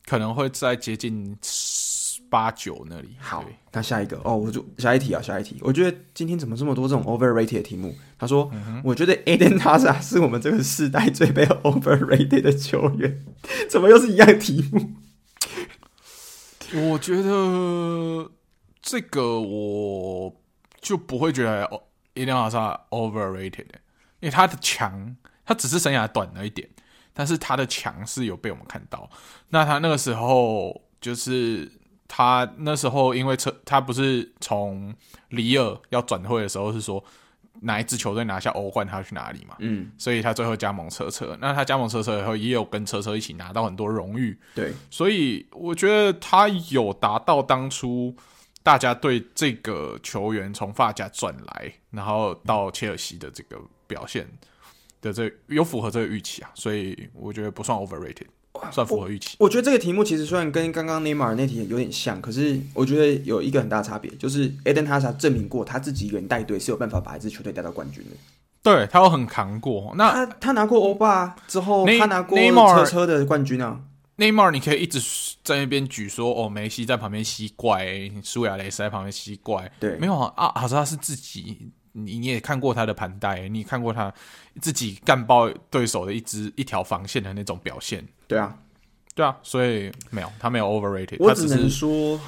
可能会在接近八九那里。好，那下一个哦，我就下一题啊，下一题。我觉得今天怎么这么多这种 overrated 的题目？他说，嗯、我觉得 Eden Hazard 是我们这个世代最被 overrated 的球员。怎么又是一样的题目？我觉得。这个我就不会觉得 Eden Hazard overrated，因为他的强，他只是生涯短了一点，但是他的强是有被我们看到。那他那个时候就是他那时候因为车，他不是从里尔要转会的时候是说哪一支球队拿下欧冠他要去哪里嘛？嗯，所以他最后加盟车车。那他加盟车车以后也有跟车车一起拿到很多荣誉。对，所以我觉得他有达到当初。大家对这个球员从发甲转来，然后到切尔西的这个表现的这有符合这个预期啊，所以我觉得不算 overrated，算符合预期。我，我觉得这个题目其实虽然跟刚刚内马尔那题有点像，可是我觉得有一个很大差别，就是 Eden Hazard 证明过他自己一个人带队是有办法把一支球队带到冠军的。对，他有很扛过，那他他拿过欧霸之后，他拿过车车的冠军啊。内马尔，你可以一直在那边举说哦，梅西在旁边吸怪，苏亚雷斯在旁边吸怪。对，没有啊，啊，好像他是自己，你你也看过他的盘带，你看过他自己干爆对手的一支一条防线的那种表现。对啊，对啊，所以没有，他没有 overrated，我只能说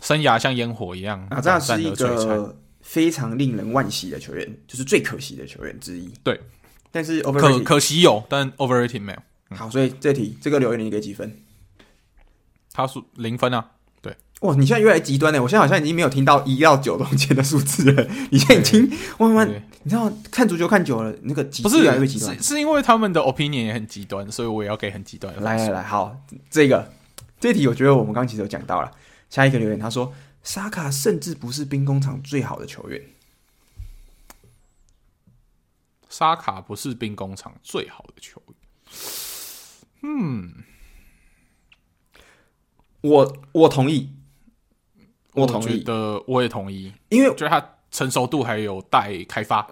生涯像烟火一样。啊，这是一个非常令人惋惜的球员，就是最可惜的球员之一。对，但是 over 可可惜有，但 overrated 没有。好，所以这题这个留言你给几分？他说零分啊。对，哇，你现在越来越极端了。我现在好像已经没有听到一到九中间的数字了。你现在已经慢慢，你知道看足球看久了，那个极端越来越极端。是是因为他们的 opinion 也很极端，所以我也要给很极端的。来来来，好，这个这题我觉得我们刚刚其实有讲到了。下一个留言他说，沙卡甚至不是兵工厂最好的球员。沙卡不是兵工厂最好的球员。嗯，我我同意，我同意的，我也同意，因为我觉得他成熟度还有待开发。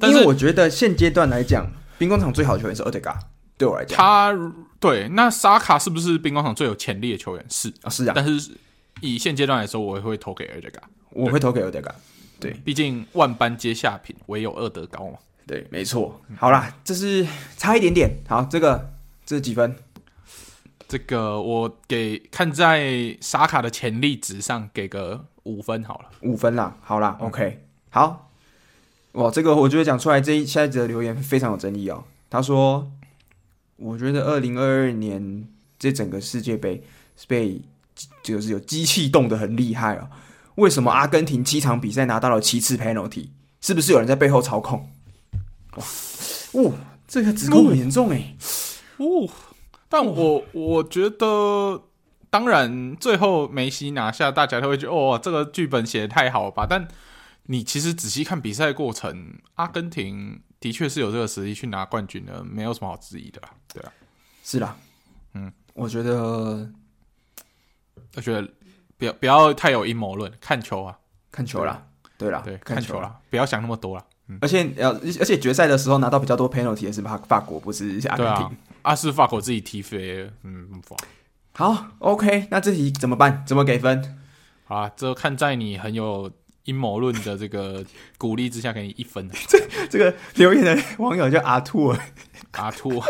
但是我觉得现阶段来讲，兵工厂最好的球员是奥德加，对我来讲，他对那沙卡是不是兵工厂最有潜力的球员？是啊，是啊。但是以现阶段来说，我会投给奥德加，我会投给奥德加。对，毕竟万般皆下品，唯有二德高嘛。对，没错。好啦，这是差一点点。好，这个。这是几分？这个我给看在沙卡的潜力值上给个五分好了，五分啦，好啦，OK，好。哇，这个我觉得讲出来这一下一则留言非常有争议哦。他说：“我觉得二零二二年这整个世界杯是被就是有机器动的很厉害哦。为什么阿根廷七场比赛拿到了七次 penalty？是不是有人在背后操控？哇，哦，这个指控很严重哎。”哦，但我我觉得，当然最后梅西拿下，大家都会觉得哦，这个剧本写的太好了吧？但你其实仔细看比赛过程，阿根廷的确是有这个实力去拿冠军的，没有什么好质疑的啦。对啊，是啦，嗯，我觉得，我觉得不要不要太有阴谋论，看球啊，看球啦，对啦，对，看球啦，不要想那么多啦。嗯、而且要，而且决赛的时候拿到比较多 penalty 的是法法国，不是阿根廷。阿斯法国自己踢飞，嗯，好，OK，那这题怎么办？怎么给分？好啊，这看在你很有阴谋论的这个鼓励之下，给你一分。这这个留言的网友叫阿兔，阿兔，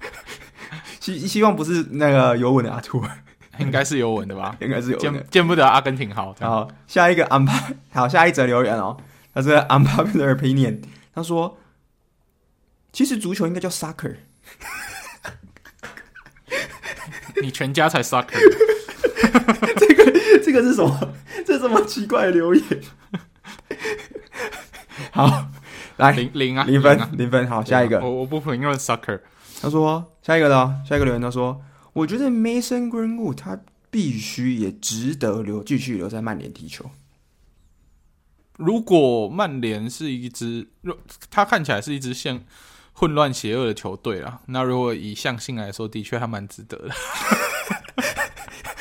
希希望不是那个尤文的阿兔，应该是尤文的吧？应该是有见见不得阿根廷好。好，下一个安排，好，下一则留言哦，他是 unpopular opinion，他说，其实足球应该叫 soccer。你全家才 sucker 这个这个是什么？这什么奇怪的留言？好，来零零啊，零分零分。好，下一个，我我不评论 sucker。他说下一个呢？下一个留言他说，我觉得 Mason Greenwood 他必须也值得留继续留在曼联踢球。如果曼联是一支，他看起来是一支像混乱邪恶的球队啊，那如果以向性来说，的确还蛮值得的。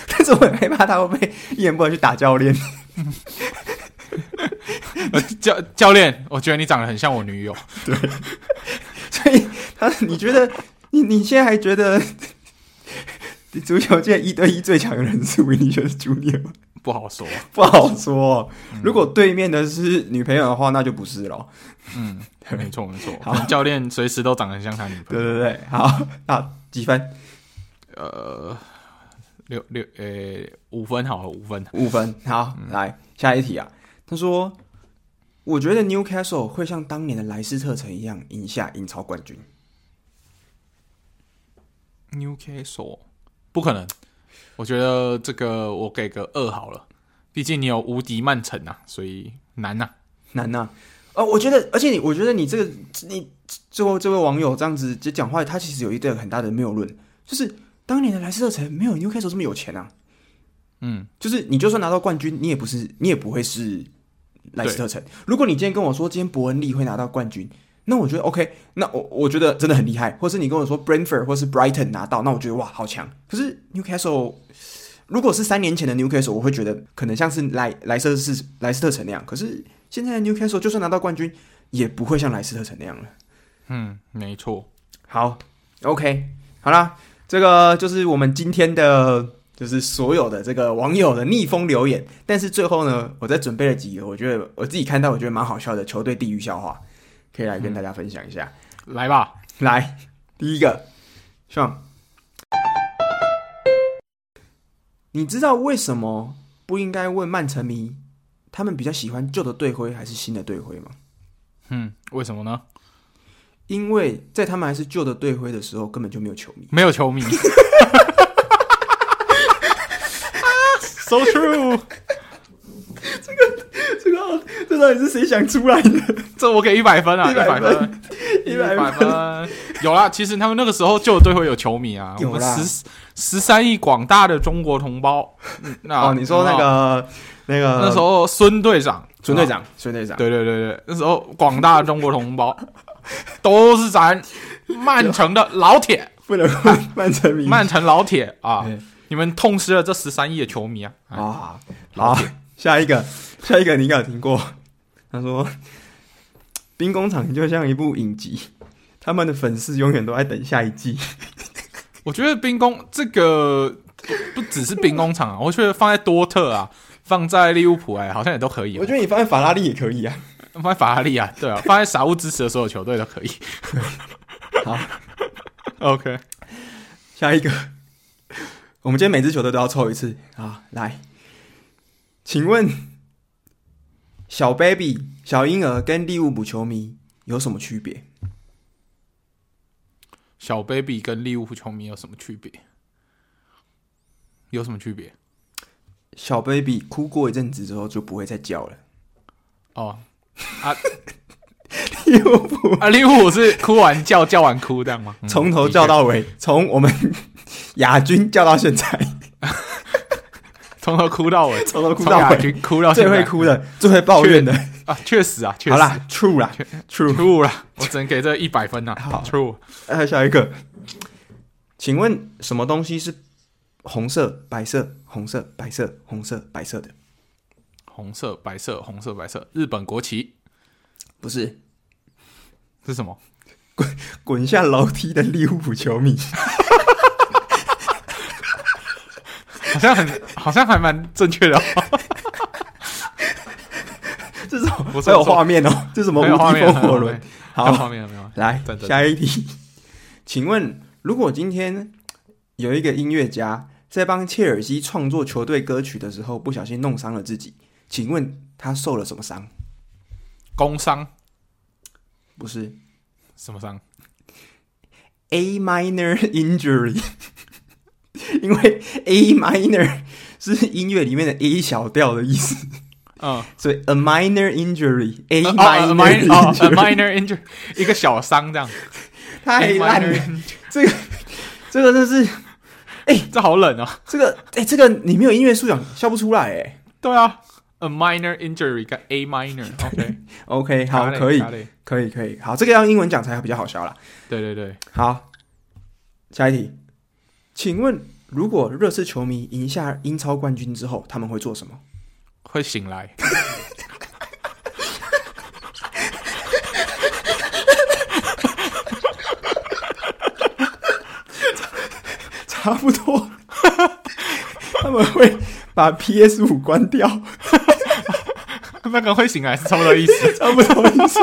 但是我很害怕他会不会一言不合去打教练。教教练，我觉得你长得很像我女友。对，所以他，你觉得你你现在还觉得 足球界一对一最强的人是维尼修斯 Junior 吗？不好说，不好说。如果对面的是女朋友的话，那就不是了。嗯，没错没错。好，教练随时都长得很像他女朋友。对对对，好，那几分？呃，六六呃，五分好了，五分，五分。好，来下一题啊。他说：“我觉得 Newcastle 会像当年的莱斯特城一样赢下英超冠军。” Newcastle 不可能。我觉得这个我给个二好了，毕竟你有无敌曼城啊，所以难呐、啊，难呐、啊。哦，我觉得，而且你，我觉得你这个，你最后这位网友这样子就讲话，他其实有一个很大的谬论，就是当年的莱斯特城没有 Newcastle 这么有钱啊。嗯，就是你就算拿到冠军，你也不是，你也不会是莱斯特城。如果你今天跟我说今天伯恩利会拿到冠军，那我觉得 OK，那我我觉得真的很厉害。或是你跟我说 Brentford 或是 Brighton 拿到，那我觉得哇，好强。可是 Newcastle。如果是三年前的 Newcastle，我会觉得可能像是莱莱斯特是莱斯特城那样。可是现在的 Newcastle 就算拿到冠军，也不会像莱斯特城那样了。嗯，没错。好，OK，好啦，这个就是我们今天的，就是所有的这个网友的逆风留言。但是最后呢，我在准备了几个，我觉得我自己看到我觉得蛮好笑的球队地狱笑话，可以来跟大家分享一下。嗯、来吧，来，第一个，上。你知道为什么不应该问曼城迷，他们比较喜欢旧的队徽还是新的队徽吗？嗯，为什么呢？因为在他们还是旧的队徽的时候，根本就没有球迷，没有球迷。So true。这个，这个，这到底是谁想出来的？这我给一百分啊，一百分，一百分，分。有啦，其实他们那个时候旧的队会有球迷啊，我们。十十三亿广大的中国同胞，那哦，你说那个那个那时候孙队长，孙队长，孙队长，对对对对，那时候广大的中国同胞 都是咱曼城的老铁，不能曼城迷，曼城老铁啊！你们痛失了这十三亿的球迷啊！啊，好，下一个，下一个你应该有听过，他说兵工厂就像一部影集，他们的粉丝永远都在等下一季。我觉得兵工这个不只是兵工厂啊，我觉得放在多特啊，放在利物浦哎，好像也都可以。我觉得你放在法拉利也可以啊，放在法拉利啊，对啊，放在傻物支持的所有球队都可以。好，OK，下一个，我们今天每支球队都要抽一次啊，来，请问小 baby 小婴儿跟利物浦球迷有什么区别？小 baby 跟利物浦球迷有什么区别？有什么区别？小 baby 哭过一阵子之后就不会再叫了。哦啊，利物浦啊，利物浦是哭完叫，叫完哭这样吗？从头叫到尾，从我们亚军叫到现在，从头哭到尾，从头哭到尾，哭到最会哭的，最会抱怨的。啊，确实啊，确实好啦，true 啦，true true 啦，我只能给这一百分呐。好，true。哎，下一个，请问什么东西是红色、白色、红色、白色、红色、白色的？红色、白色、红色、白色，日本国旗？不是，是什么？滚滚下楼梯的利物浦球迷，好像很，好像还蛮正确的。这是还有画面哦，这是什么无敌风火轮？好，画面有没有？来，下一题，请问，如果今天有一个音乐家在帮切尔西创作球队歌曲的时候，不小心弄伤了自己，请问他受了什么伤？工伤？不是，什么伤？A minor injury，因为 A minor 是音乐里面的 A 小调的意思。嗯，所以 a minor injury，a minor，a minor injury，一个小伤这样，太烂了。这个，这个真是哎，这好冷啊！这个，哎，这个你没有音乐素养，笑不出来哎。对啊，a minor injury 跟 A minor，OK，OK，好，可以，可以，可以，好，这个要英文讲才比较好笑啦。对对对，好，下一题，请问，如果热刺球迷赢下英超冠军之后，他们会做什么？会醒来。差不多，他们会把 PS 五关掉，那个会醒来是差不多意思，差不多意思。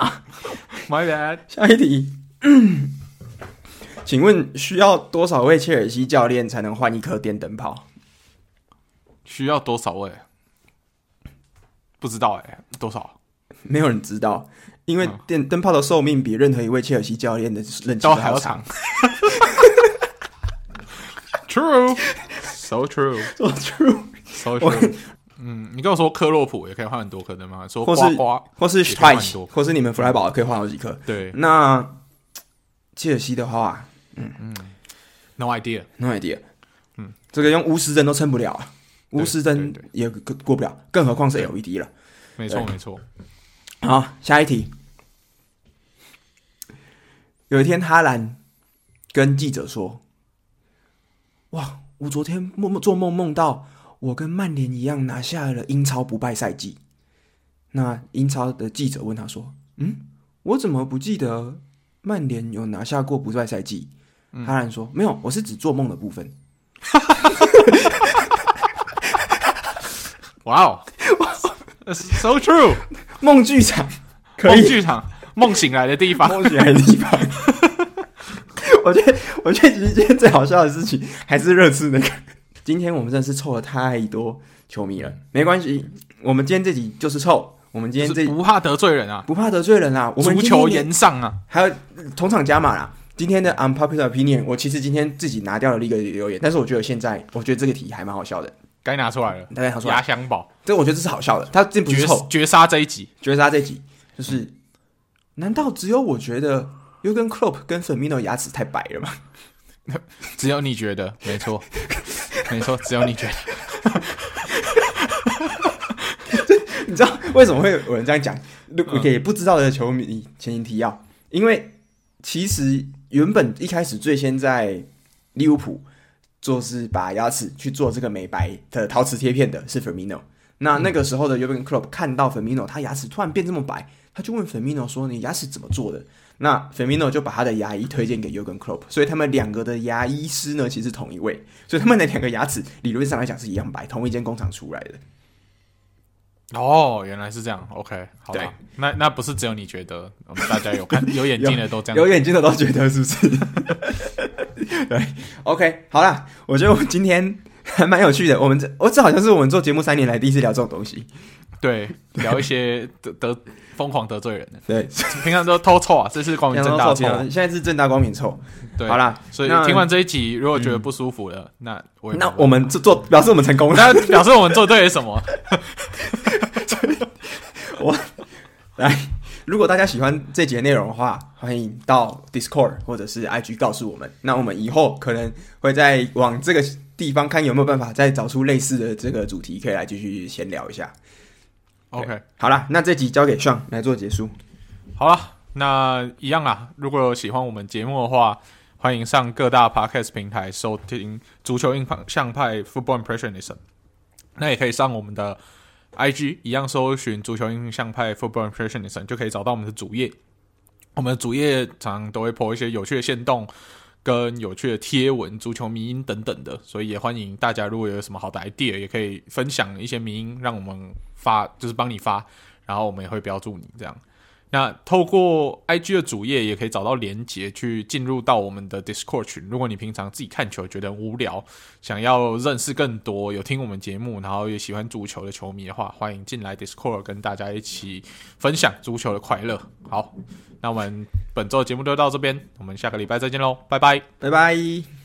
Sorry，Sorry，Sorry，My bad。下一题，请问需要多少位切尔西教练才能换一颗电灯泡？需要多少位？不知道哎、欸，多少？没有人知道。因为电灯泡的寿命比任何一位切尔西教练的任期都还要长。True，so true，so true，so true。嗯，你跟我说克洛普也可以换很多颗的吗？说或是或是 Streich 或是你们弗莱堡可以换好几颗。对，那切尔西的话，嗯嗯，no idea，no idea。嗯，这个用鎢丝针都撑不了，鎢丝针也过不了，更何况是 LED 了。没错，没错。好，下一题。有一天，哈兰跟记者说：“哇，我昨天梦梦做梦梦到我跟曼联一样拿下了英超不败赛季。”那英超的记者问他说：“嗯，我怎么不记得曼联有拿下过不败赛季？”嗯、哈兰说：“没有，我是指做梦的部分。”哇哦，so true。梦剧场，梦剧场，梦醒来的地方，梦醒来的地方。我觉得，我觉得其实今天最好笑的事情还是热刺那个。今天我们真的是凑了太多球迷了，没关系，我们今天这集就是凑。我们今天这不怕得罪人啊，不怕得罪人啊。我们足球言上啊，还有同场加码啦。今天的 unpopular opinion，我其实今天自己拿掉了一个留言，但是我觉得现在，我觉得这个题还蛮好笑的。该拿出来了，该拿出来。压箱宝，这我觉得这是好笑的。他这不是绝绝杀这一集，绝杀这一集就是，嗯、难道只有我觉得 Jurgen Klopp 跟 Firmino 牙齿太白了吗？只有你觉得，没错，没错，只有你觉得。你知道为什么会有人这样讲？我给不知道的球迷前情提要，因为其实原本一开始最先在利物浦。做是把牙齿去做这个美白的陶瓷贴片的是 Firmino。那那个时候的 Jurgen Klopp 看到 Firmino 他牙齿突然变这么白，他就问 Firmino 说：“你牙齿怎么做的？”那 Firmino 就把他的牙医推荐给 Jurgen Klopp，所以他们两个的牙医师呢，其实是同一位，所以他们的两个牙齿理论上来讲是一样白，同一间工厂出来的。哦，原来是这样。OK，好吧，那那不是只有你觉得，我们大家有看有眼睛的都这样，有眼睛的都觉得是不是？对，OK，好啦，我觉得我们今天还蛮有趣的。我们这，我这好像是我们做节目三年来第一次聊这种东西。对，聊一些得得疯狂得罪人的。对，平常都偷臭啊，这次光明正大臭，现在是正大光明臭。对，好啦，所以听完这一集，如果觉得不舒服了，嗯、那我那我们做做表示我们成功了，那表示我们做对了什么？我来。如果大家喜欢这集的内容的话，欢迎到 Discord 或者是 IG 告诉我们。那我们以后可能会再往这个地方看有没有办法再找出类似的这个主题，可以来继续闲聊一下。OK，好了，那这集交给 Sean 来做结束。好了，那一样啊。如果有喜欢我们节目的话，欢迎上各大 Podcast 平台收听《足球印象派 Football Impressionism》。那也可以上我们的。I G 一样搜寻足球印象派 Football Impressionism 就可以找到我们的主页。我们的主页常常都会 po 一些有趣的线动跟有趣的贴文、足球迷音等等的，所以也欢迎大家如果有什么好的 idea，也可以分享一些迷音，让我们发，就是帮你发，然后我们也会标注你这样。那透过 IG 的主页也可以找到连接去进入到我们的 Discord 群。如果你平常自己看球觉得无聊，想要认识更多有听我们节目，然后也喜欢足球的球迷的话，欢迎进来 Discord 跟大家一起分享足球的快乐。好，那我们本周的节目就到这边，我们下个礼拜再见喽，拜拜，拜拜。